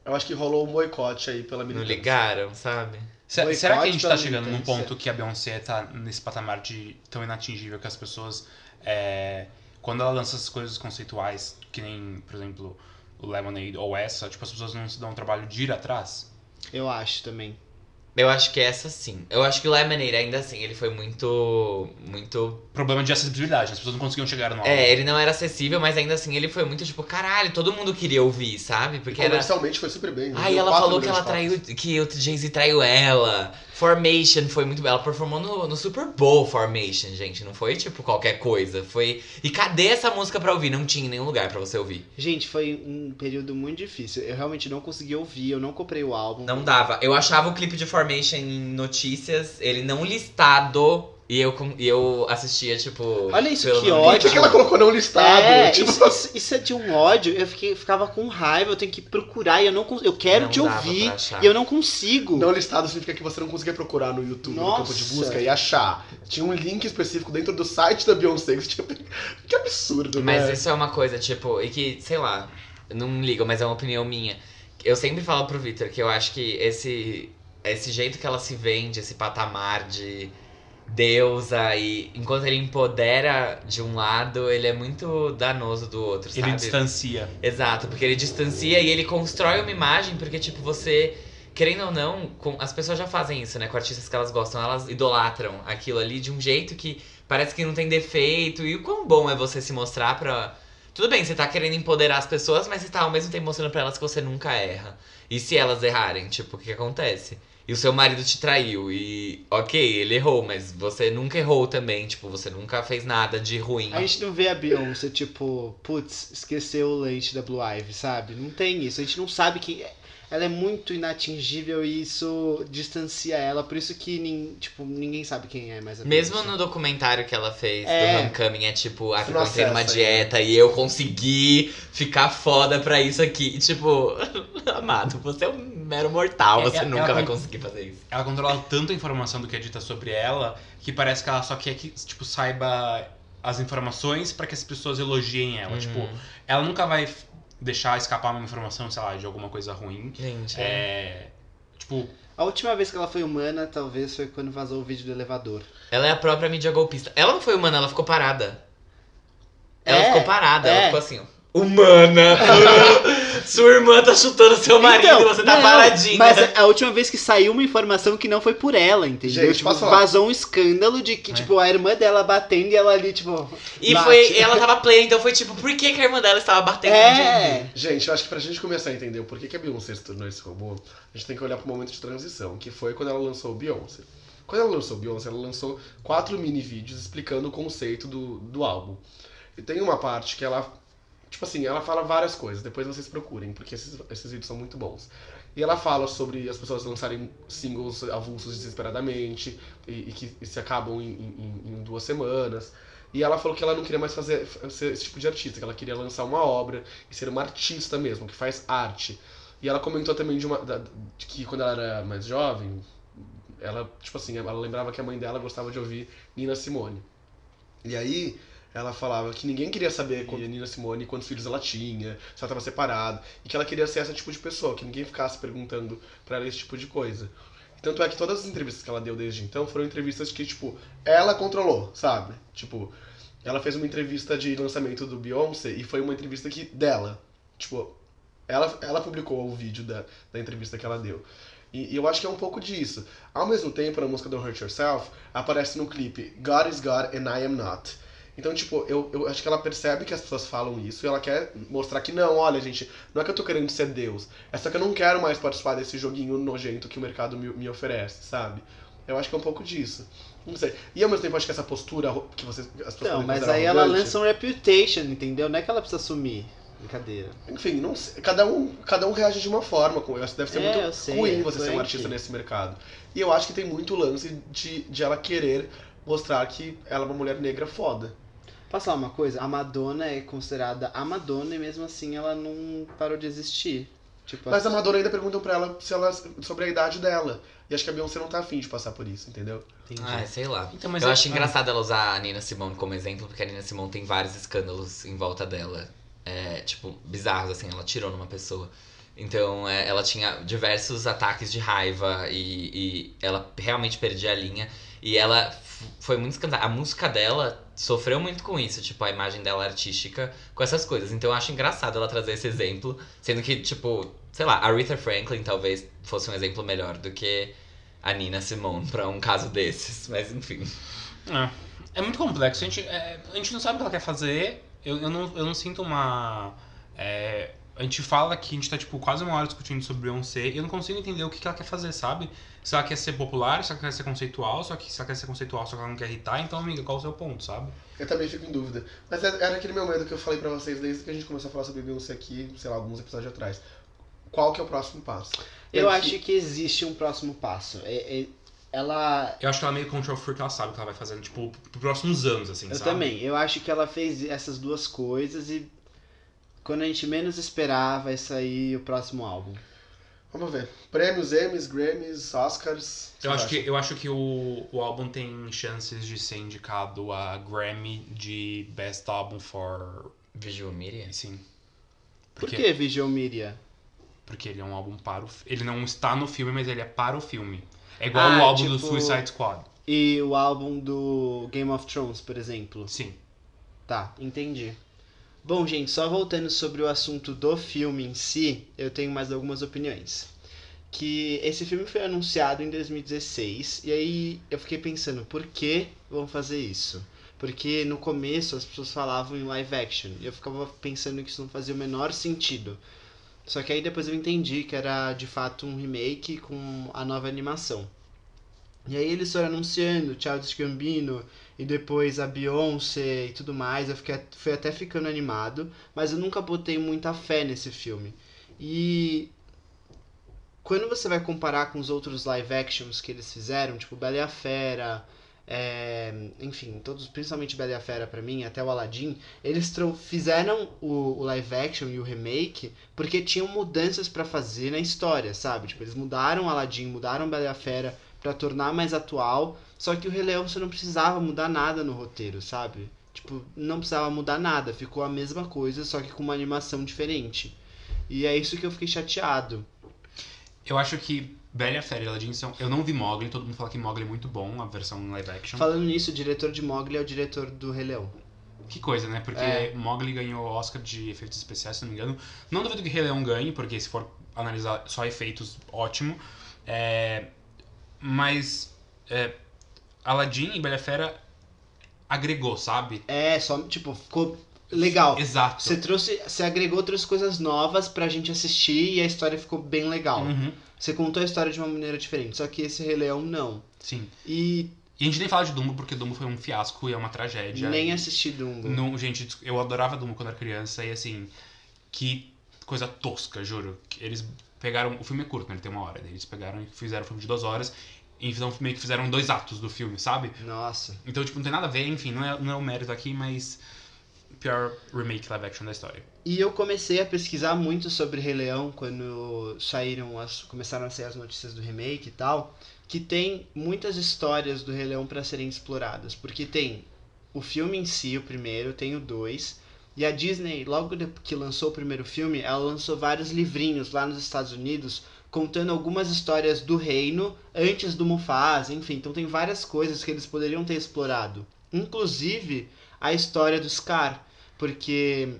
Eu acho que rolou um boicote aí pela não militância. ligaram, sabe? Se- será que a gente tá chegando num ponto que a Beyoncé tá nesse patamar de tão inatingível que as pessoas. é, quando ela lança essas coisas conceituais, que nem, por exemplo, o Lemonade ou essa, tipo, as pessoas não se dão o trabalho de ir atrás? Eu acho também. Eu acho que essa sim. Eu acho que o Lemonade, ainda assim, ele foi muito. Muito. Problema de acessibilidade, as pessoas não conseguiam chegar no álbum. É, ele não era acessível, mas ainda assim ele foi muito tipo, caralho, todo mundo queria ouvir, sabe? Porque era. Comercialmente foi super bem. Ai, Deu ela falou que ela traiu, que o Jay-Z traiu ela. Formation foi muito bela. Ela performou no, no Super Bowl Formation, gente. Não foi tipo qualquer coisa. Foi. E cadê essa música pra ouvir? Não tinha nenhum lugar pra você ouvir. Gente, foi um período muito difícil. Eu realmente não consegui ouvir, eu não comprei o álbum. Não dava. Eu achava o clipe de Formation em notícias, ele não listado. E eu, com- e eu assistia, tipo. Olha isso, que nome Por ódio. que, que ela colocou não listado? É, tipo, isso, isso- isso é de um ódio. Eu fiquei, ficava com raiva, eu tenho que procurar e eu não Eu quero Não te ouvir e eu não consigo. Não listado significa que você não conseguia procurar no YouTube, no campo de Nossa. busca e achar. Tinha um link específico dentro do site da Beyoncé. Que, tinha... [LAUGHS] que absurdo, Mas né? isso é uma coisa, tipo, e que, sei lá, não ligo, mas é uma opinião minha. Eu sempre falo pro Victor que eu acho que esse, esse jeito que ela se vende, esse patamar de deusa, e enquanto ele empodera de um lado, ele é muito danoso do outro, Ele sabe? distancia. Exato, porque ele distancia e ele constrói uma imagem, porque, tipo, você. Querendo ou não, com, as pessoas já fazem isso, né? Com artistas que elas gostam, elas idolatram aquilo ali de um jeito que parece que não tem defeito. E o quão bom é você se mostrar pra. Tudo bem, você tá querendo empoderar as pessoas, mas você tá ao mesmo tempo mostrando pra elas que você nunca erra. E se elas errarem, tipo, o que acontece? E o seu marido te traiu, e ok, ele errou, mas você nunca errou também, tipo, você nunca fez nada de ruim. A gente não vê a Beyoncé, tipo, putz, esqueceu o leite da Blue Ivy, sabe? Não tem isso. A gente não sabe que. Ela é muito inatingível e isso distancia ela. Por isso que nin- tipo, ninguém sabe quem é mais a Mesmo no documentário que ela fez É. do Homecoming, é tipo, ah, eu entrei numa acessa dieta e eu consegui ficar foda pra isso aqui. E, tipo, [LAUGHS] amado, você é um mero mortal, É, você é, nunca ela- vai conseguir fazer isso. Ela controla tanto a informação do que é dita sobre ela que parece que ela só quer que, tipo, saiba as informações pra que as pessoas elogiem ela. Uhum. Tipo, ela nunca vai deixar escapar uma informação, sei lá, de alguma coisa ruim. Gente, É. Tipo, A última vez que ela foi humana, talvez, foi quando vazou o vídeo do elevador. ela é a própria mídia golpista. Ela não foi humana, ela ficou parada. Ela É, ficou parada, ela é. ficou assim, ó. Humana! [LAUGHS] [LAUGHS] Sua irmã tá chutando seu marido Então, e você tá não, paradinha. Mas a última vez que saiu uma informação que não foi por ela, entendeu? Gente, tipo, posso falar? vazou um escândalo de que, É. tipo, a irmã dela batendo e ela ali, tipo. E bate. foi, ela tava plena, então foi tipo, por que, que a irmã dela estava batendo? É. Gente, eu acho que pra gente começar a entender o porquê que a Beyoncé se tornou esse robô, a gente tem que olhar pro momento de transição, que foi quando ela lançou o Beyoncé. Quando ela lançou o Beyoncé, ela lançou quatro mini vídeos explicando o conceito do, do álbum. E tem uma parte que ela, tipo assim, ela fala várias coisas, depois vocês procurem, porque esses, esses vídeos são muito bons. E ela fala sobre as pessoas lançarem singles avulsos desesperadamente e, e que se acabam em, em- em duas semanas. E ela falou que ela não queria mais fazer ser esse tipo de artista, que ela queria lançar uma obra e ser uma artista mesmo, que faz arte. E ela comentou também de uma da- de que quando ela era mais jovem, ela, tipo assim, ela lembrava que a mãe dela gostava de ouvir Nina Simone. E aí ela falava que ninguém queria saber quando Nina Simone quantos filhos ela tinha, se ela estava separada, e que ela queria ser esse tipo de pessoa, que ninguém ficasse perguntando pra ela esse tipo de coisa. Tanto é que todas as entrevistas que ela deu desde então foram entrevistas que, tipo, ela controlou, sabe? Tipo, ela fez uma entrevista de lançamento do Beyoncé e foi uma entrevista que dela. Tipo, ela, ela publicou o vídeo da, da entrevista que ela deu. E, e eu acho que é um pouco disso. Ao mesmo tempo, na música Don't Hurt Yourself, aparece no clipe God is God and I am not. Então, tipo, eu, eu acho que ela percebe que as pessoas falam isso e ela quer mostrar que não, olha, gente, não é que eu tô querendo ser Deus, é só que eu não quero mais participar desse joguinho nojento que o mercado me, me oferece, sabe? Eu acho que é um pouco disso. Não sei. E ao mesmo tempo, acho que essa postura que vocês, as pessoas Não, mas aí ela lança um reputation, entendeu? Não é que ela precisa sumir. Brincadeira. Enfim, não sei, cada um, cada um reage de uma forma. eu acho que Deve ser É, muito sei, ruim você ser um artista nesse mercado. E eu acho que tem muito lance de, de ela querer mostrar que ela é uma mulher negra foda. Posso falar uma coisa? A Madonna é considerada a Madonna e mesmo assim ela não parou de existir. Tipo, Mas a Madonna ainda perguntam pra ela, se ela sobre a idade dela. E acho que a Beyoncé não tá afim de passar por isso, entendeu? entendi. Ai, sei lá. Então, mas eu é- acho ah. engraçado ela usar a Nina Simone como exemplo, porque a Nina Simone tem vários escândalos em volta dela. É, tipo, bizarros, assim, ela tirou numa pessoa. Então, é, ela tinha diversos ataques de raiva e, e ela realmente perdia a linha. E ela foi muito escandalosa. A música dela sofreu muito com isso, tipo, a imagem dela artística com essas coisas. Então, eu acho engraçado ela trazer esse exemplo, sendo que, tipo, sei lá, a Aretha Franklin talvez fosse um exemplo melhor do que a Nina Simone pra um caso desses, mas enfim. É, é muito complexo. A gente, é, a gente não sabe o que ela quer fazer. Eu, eu, não, eu não sinto uma. é, a gente fala que a gente tá, tipo, quase uma hora discutindo sobre Beyoncé e eu não consigo entender o que, que ela quer fazer, sabe? Se ela quer ser popular, se ela quer ser conceitual, só que se ela quer ser conceitual, só que ela não quer irritar, então, amiga, qual é o seu ponto, sabe? Eu também fico em dúvida. Mas é- era aquele meu medo que eu falei pra vocês desde que a gente começou a falar sobre Beyoncé aqui, sei lá, alguns episódios atrás. Qual que é o próximo passo? Eu É acho que- que existe um próximo passo. É- é- ela. Eu acho que ela é meio control freak, ela sabe o que ela vai fazer, tipo, pros próximos anos, assim, Eu sabe? também. Eu acho que ela fez essas duas coisas e quando a gente menos esperar vai sair o próximo álbum. Vamos ver. Prêmios, Emmys, Grammys, Oscars. Eu acho, que, eu acho que o, o álbum tem chances de ser indicado a Grammy de Best Album for. Visual Media? Sim. Por Porque, que Visual Media? porque ele é um álbum para o. Ele não está no filme, mas ele é para o filme. É igual Ah, o álbum do tipo- Suicide Squad. E o álbum do Game of Thrones, por exemplo. Sim. Tá, entendi. Bom, gente, só voltando sobre o assunto do filme em si, eu tenho mais algumas opiniões. Que esse filme foi anunciado em 2016, e aí eu fiquei pensando, por que vão fazer isso? Porque no começo as pessoas falavam em live action, e eu ficava pensando que isso não fazia o menor sentido. Só que aí depois eu entendi que era de fato um remake com a nova animação. E aí eles foram anunciando Childish Gambino, e depois a Beyoncé e tudo mais, eu fiquei, fui até ficando animado, mas eu nunca botei muita fé nesse filme. E quando você vai comparar com os outros live actions que eles fizeram, tipo Bela e a Fera, é, enfim, todos, principalmente Bela e a Fera pra mim, até o Aladdin, eles fizeram o, o live action e o remake porque tinham mudanças pra fazer na história, sabe? Tipo, eles mudaram Aladdin, mudaram Bela e a Fera pra tornar mais atual, só que o Rei Leão você não precisava mudar nada no roteiro, sabe? Tipo, não precisava mudar nada, ficou a mesma coisa, só que com uma animação diferente. E é isso que eu fiquei chateado. Eu acho que Bela e a Fera e. Eu não vi Mogli, todo mundo fala que Mogli é muito bom, a versão live action. Falando nisso, o diretor de Mowgli é o diretor do Rei Leão. Que coisa, né? Porque É. Mogli ganhou o Oscar de efeitos especiais, se não me engano. Não duvido que Rei Leão ganhe, porque se for analisar só efeitos, ótimo. É, Mas é, Aladdin e Bela Fera agregou, sabe? É, só, tipo, ficou legal. Exato. Você trouxe, você agregou outras coisas novas pra gente assistir e a história ficou bem legal. Uhum, Você contou a história de uma maneira diferente, só que esse Rei Leão não. sim. E E a gente nem fala de Dumbo, porque Dumbo foi um fiasco e é uma tragédia. nem E- assisti Dumbo. Não, gente, eu adorava Dumbo quando era criança e assim, que coisa tosca, juro. Eles pegaram. O filme é curto, né? Ele tem uma hora. daí Eles pegaram e fizeram um filme de duas horas. E então meio que fizeram dois atos do filme, sabe? Nossa. Então, tipo, não tem nada a ver, enfim, não é, não é o mérito aqui, mas. Pior remake live action da história. E eu comecei a pesquisar muito sobre Rei Leão quando saíram as, começaram a sair as notícias do remake e tal, que tem muitas histórias do Rei Leão para serem exploradas, porque tem o filme em si, o primeiro, tem o dois, e a Disney, logo que lançou o primeiro filme, ela lançou vários livrinhos lá nos Estados Unidos contando algumas histórias do reino antes do Mufasa, enfim, então tem várias coisas que eles poderiam ter explorado, inclusive a história do Scar, porque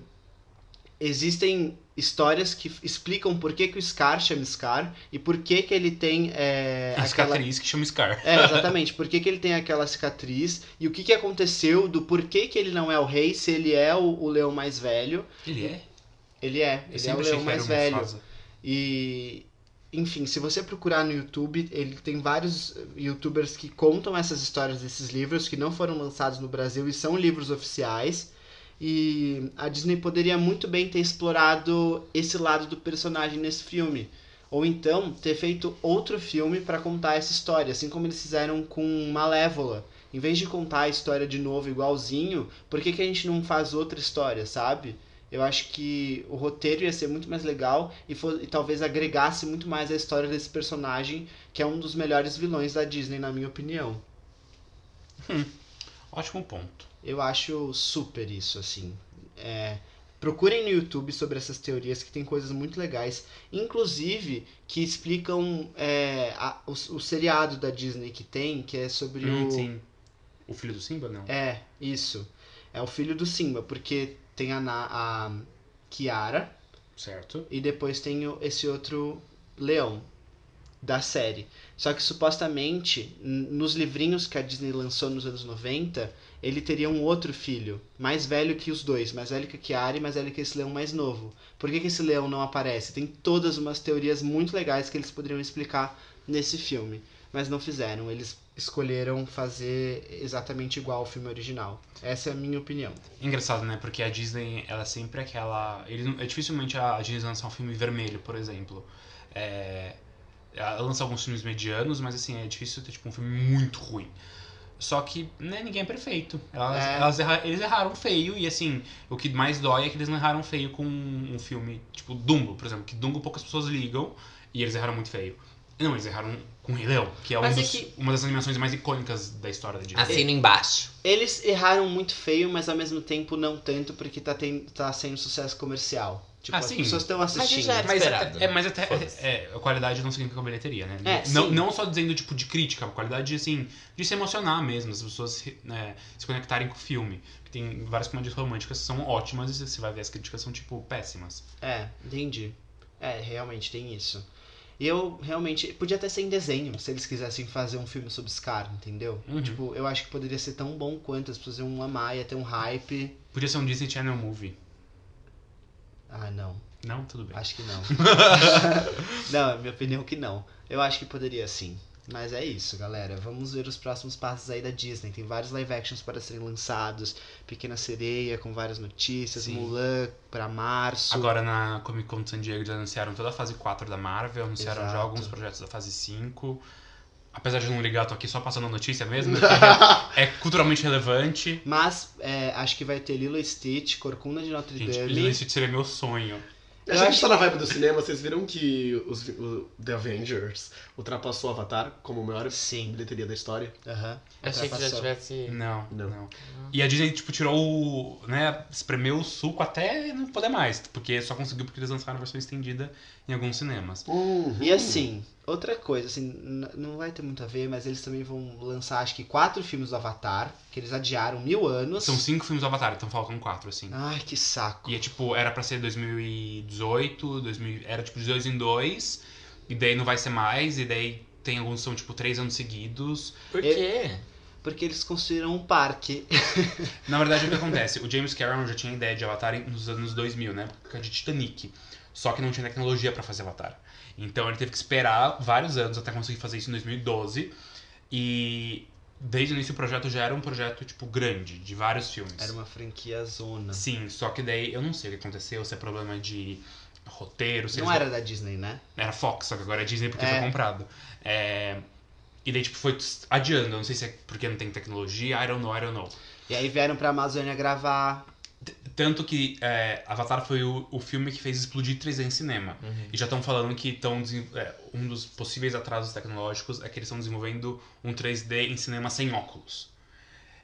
existem histórias que explicam por que, que o Scar chama Scar e por que, que ele tem é, A aquela... cicatriz que chama Scar. É, exatamente. Por que, que ele tem aquela cicatriz e o que, que aconteceu do porquê que ele não é o rei se ele é o, o leão mais velho. Ele é? Ele é, Eu ele é o leão que mais velho. Mufasa. E enfim, se você procurar no YouTube, ele tem vários youtubers que contam essas histórias desses livros que não foram lançados no Brasil e são livros oficiais. E a Disney poderia muito bem ter explorado esse lado do personagem nesse filme. Ou então ter feito outro filme para contar essa história, assim como eles fizeram com Malévola. Em vez de contar a história de novo igualzinho, por que, que a gente não faz outra história, sabe? Eu acho que o roteiro ia ser muito mais legal e, fo- e talvez agregasse muito mais a história desse personagem, que é um dos melhores vilões da Disney, na minha opinião. Ótimo ponto. Eu acho super isso, assim. É, procurem no YouTube sobre essas teorias que tem coisas muito legais, inclusive que explicam é, a- o, o seriado da Disney que tem, que é sobre Hum, o. sim. O filho do Simba, não? É, isso. É o filho do Simba, porque tem a, a Kiara Certo. e depois tem esse outro leão. Da série. Só que supostamente, nos livrinhos que a Disney lançou nos anos 90, ele teria um outro filho, mais velho que os dois, mais velho que a Kiara e mais velho que esse leão mais novo. Por que, que esse leão não aparece? Tem todas umas teorias muito legais que eles poderiam explicar nesse filme, mas não fizeram. Eles escolheram fazer exatamente igual ao filme original. Essa é a minha opinião. Engraçado, né? Porque a Disney, ela é sempre aquela. Ele, não- é dificilmente a Disney lançar um filme vermelho, por exemplo. É, ela lança alguns filmes medianos, mas assim, é difícil ter tipo, um filme muito ruim. Só que né, ninguém é perfeito. Elas, É. elas erra- eles erraram feio, e assim, o que mais dói é que eles não erraram feio com um filme, tipo Dumbo, por exemplo, que Dumbo poucas pessoas ligam, e eles erraram muito feio. Não, eles erraram com Rei Leão, que é, um é dos- que- uma das animações mais icônicas da história da Disney. Assino embaixo. Eles erraram muito feio, mas ao mesmo tempo não tanto, porque tá, ten- tá sendo sucesso comercial. Tipo, Ah, as sim. pessoas estão assistindo. era Mas, esperado. é, mas até Foda-se. é, a qualidade não significa bilheteria, né? É, não, sim. não só dizendo tipo de crítica, a qualidade assim, de se emocionar mesmo, as pessoas se, né, se conectarem com o filme. Tem várias comédias românticas que são ótimas e você vai ver as críticas são tipo péssimas. É, entendi. É, realmente tem isso. E eu realmente. Podia até ser em desenho, se eles quisessem fazer um filme sobre Scar, entendeu? Uhum. Tipo, eu acho que poderia ser tão bom quanto, as pessoas iam amar, ia ter um hype. Podia ser um Disney Channel movie. Ah, não. Não, tudo bem. Acho que [LAUGHS] não. não, é minha opinião que não. Eu acho que poderia sim. Mas é isso, galera. Vamos ver os próximos passos aí da Disney. Tem vários live actions para serem lançados. Pequena Sereia, com várias notícias. Sim. Mulan para março. Agora na Comic Con de San Diego eles anunciaram toda a fase 4 da Marvel, anunciaram já Exato. alguns projetos da fase 5. Apesar de não ligar, tô aqui só passando a notícia mesmo, porque [LAUGHS] é culturalmente relevante. Mas é, acho que vai ter Lilo e Stitch, Corcunda de Notre Gente, Dame. Lilo e Stitch seria meu sonho. A Eu gente acho- tá na vibe do cinema, vocês viram que os, o The Avengers ultrapassou Avatar como a maior Sim. bilheteria da história? Aham. Achei que já tivesse. Não, Não. não. E a Disney, tipo, tirou o. né, espremeu o suco até não poder mais. Porque só conseguiu porque eles lançaram a versão estendida em alguns cinemas. Uhum. E assim, outra coisa, assim, não vai ter muito a ver, mas eles também vão lançar, acho que quatro filmes do Avatar, que eles adiaram mil anos. São cinco filmes do Avatar, então faltam quatro, assim. Ai, que saco. E é tipo, era pra ser 2018, 2000, era tipo de dois em dois. E daí não vai ser mais, e daí tem alguns que são tipo três anos seguidos. Por quê? Porque eles construíram um parque. [LAUGHS] Na verdade, o que acontece? O James Cameron já tinha ideia de Avatar nos anos 2000, né? Por causa de Titanic. Só que não tinha tecnologia pra fazer Avatar. Então ele teve que esperar vários anos até conseguir fazer isso em 2012. E desde o início o projeto já era um projeto, tipo, grande, de vários filmes. Era uma franquia zona. Sim, só que daí eu não sei o que aconteceu, se é problema de roteiro, se Não era da Disney, né? Era Fox, só que agora é Disney porque É. foi comprado. É, E daí, tipo, foi adiando. Eu não sei se é porque não tem tecnologia, I don't know, I don't know. E aí vieram pra Amazônia gravar. Tanto que é, Avatar foi o, o filme que fez explodir 3D em cinema. Uhum. E já estão falando que estão um dos possíveis atrasos tecnológicos é que eles estão desenvolvendo um 3D em cinema sem óculos.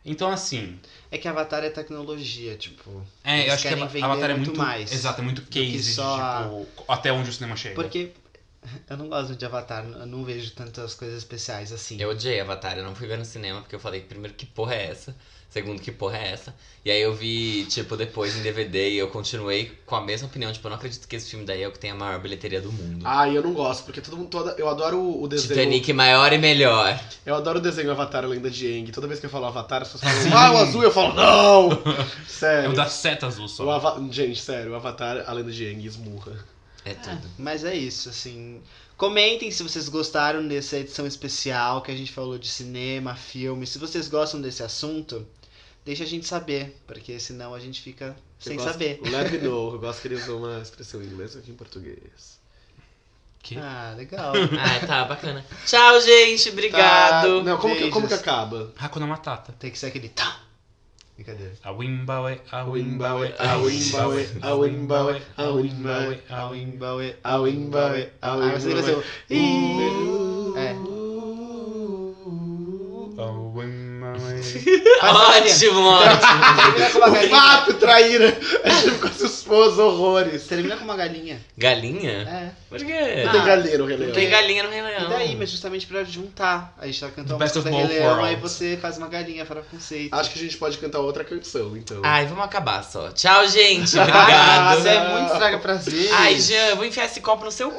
Então, assim, É que Avatar é tecnologia, tipo. é, Eles eu acho que Avatar é muito muito mais Exato, é muito case só- de tipo, até onde o cinema chega. Porque [LAUGHS] eu não gosto de Avatar, eu não vejo tantas coisas especiais assim. Eu odiei Avatar, eu não fui ver no cinema porque eu falei, primeiro, que porra é essa? Segundo, que porra é essa? E aí eu vi, tipo, depois em DVD e eu continuei com a mesma opinião. Tipo, eu não acredito que esse filme daí é o que tem a maior bilheteria do mundo. Ah, eu não gosto, porque todo mundo. Toda, eu adoro o desenho. Titanic maior e melhor. Eu adoro o desenho Avatar, a lenda de Aang. Toda vez que eu falo Avatar, as pessoas falam, ah, o azul, eu falo, não! [LAUGHS] É Sério. o da seta azul só. O Ava- Gente, sério, o Avatar, a lenda de Aang esmurra. É tudo. Mas é isso, assim. Comentem se vocês gostaram dessa edição especial que a gente falou de cinema, filme. Se vocês gostam desse assunto, deixa a gente saber, porque senão a gente fica sem gosto- saber. Let me know. Eu [LAUGHS] gosto que eles usam uma expressão em inglês aqui em português. Que? Ah, legal. [LAUGHS] Ah, tá, bacana. Tchau, gente. Obrigado. Tá, Não, como que, como que acaba? Hakuna Matata. Tem que ser aquele tá. Brincadeira. A Wimbawe, a Wimbawe, Wimbawe, a Wimbawe, a Wimbawe, a Wimbawe, A Wimbawe, a Wimbawe, a Ah, Wimbawe. É. a [LAUGHS] Ótimo, ótimo. Termina com uma O galinha. fato, traíra! [LAUGHS] A gente ficou expôs horrores. Termina com uma galinha. Galinha? É. Por quê? Não tem Ah, galinha no Rei Não Leão. tem galinha no Rei Leão. E daí, mas justamente pra juntar. A gente tá cantando uma música Rei Leão, aí você faz uma galinha para conceito. Acho que a gente pode cantar outra canção, então. Ai, vamos acabar só. Tchau, gente. Ah, [LAUGHS] Obrigado. você é muito estraga prazer. Ai, Jean, eu vou enfiar esse copo no seu cu.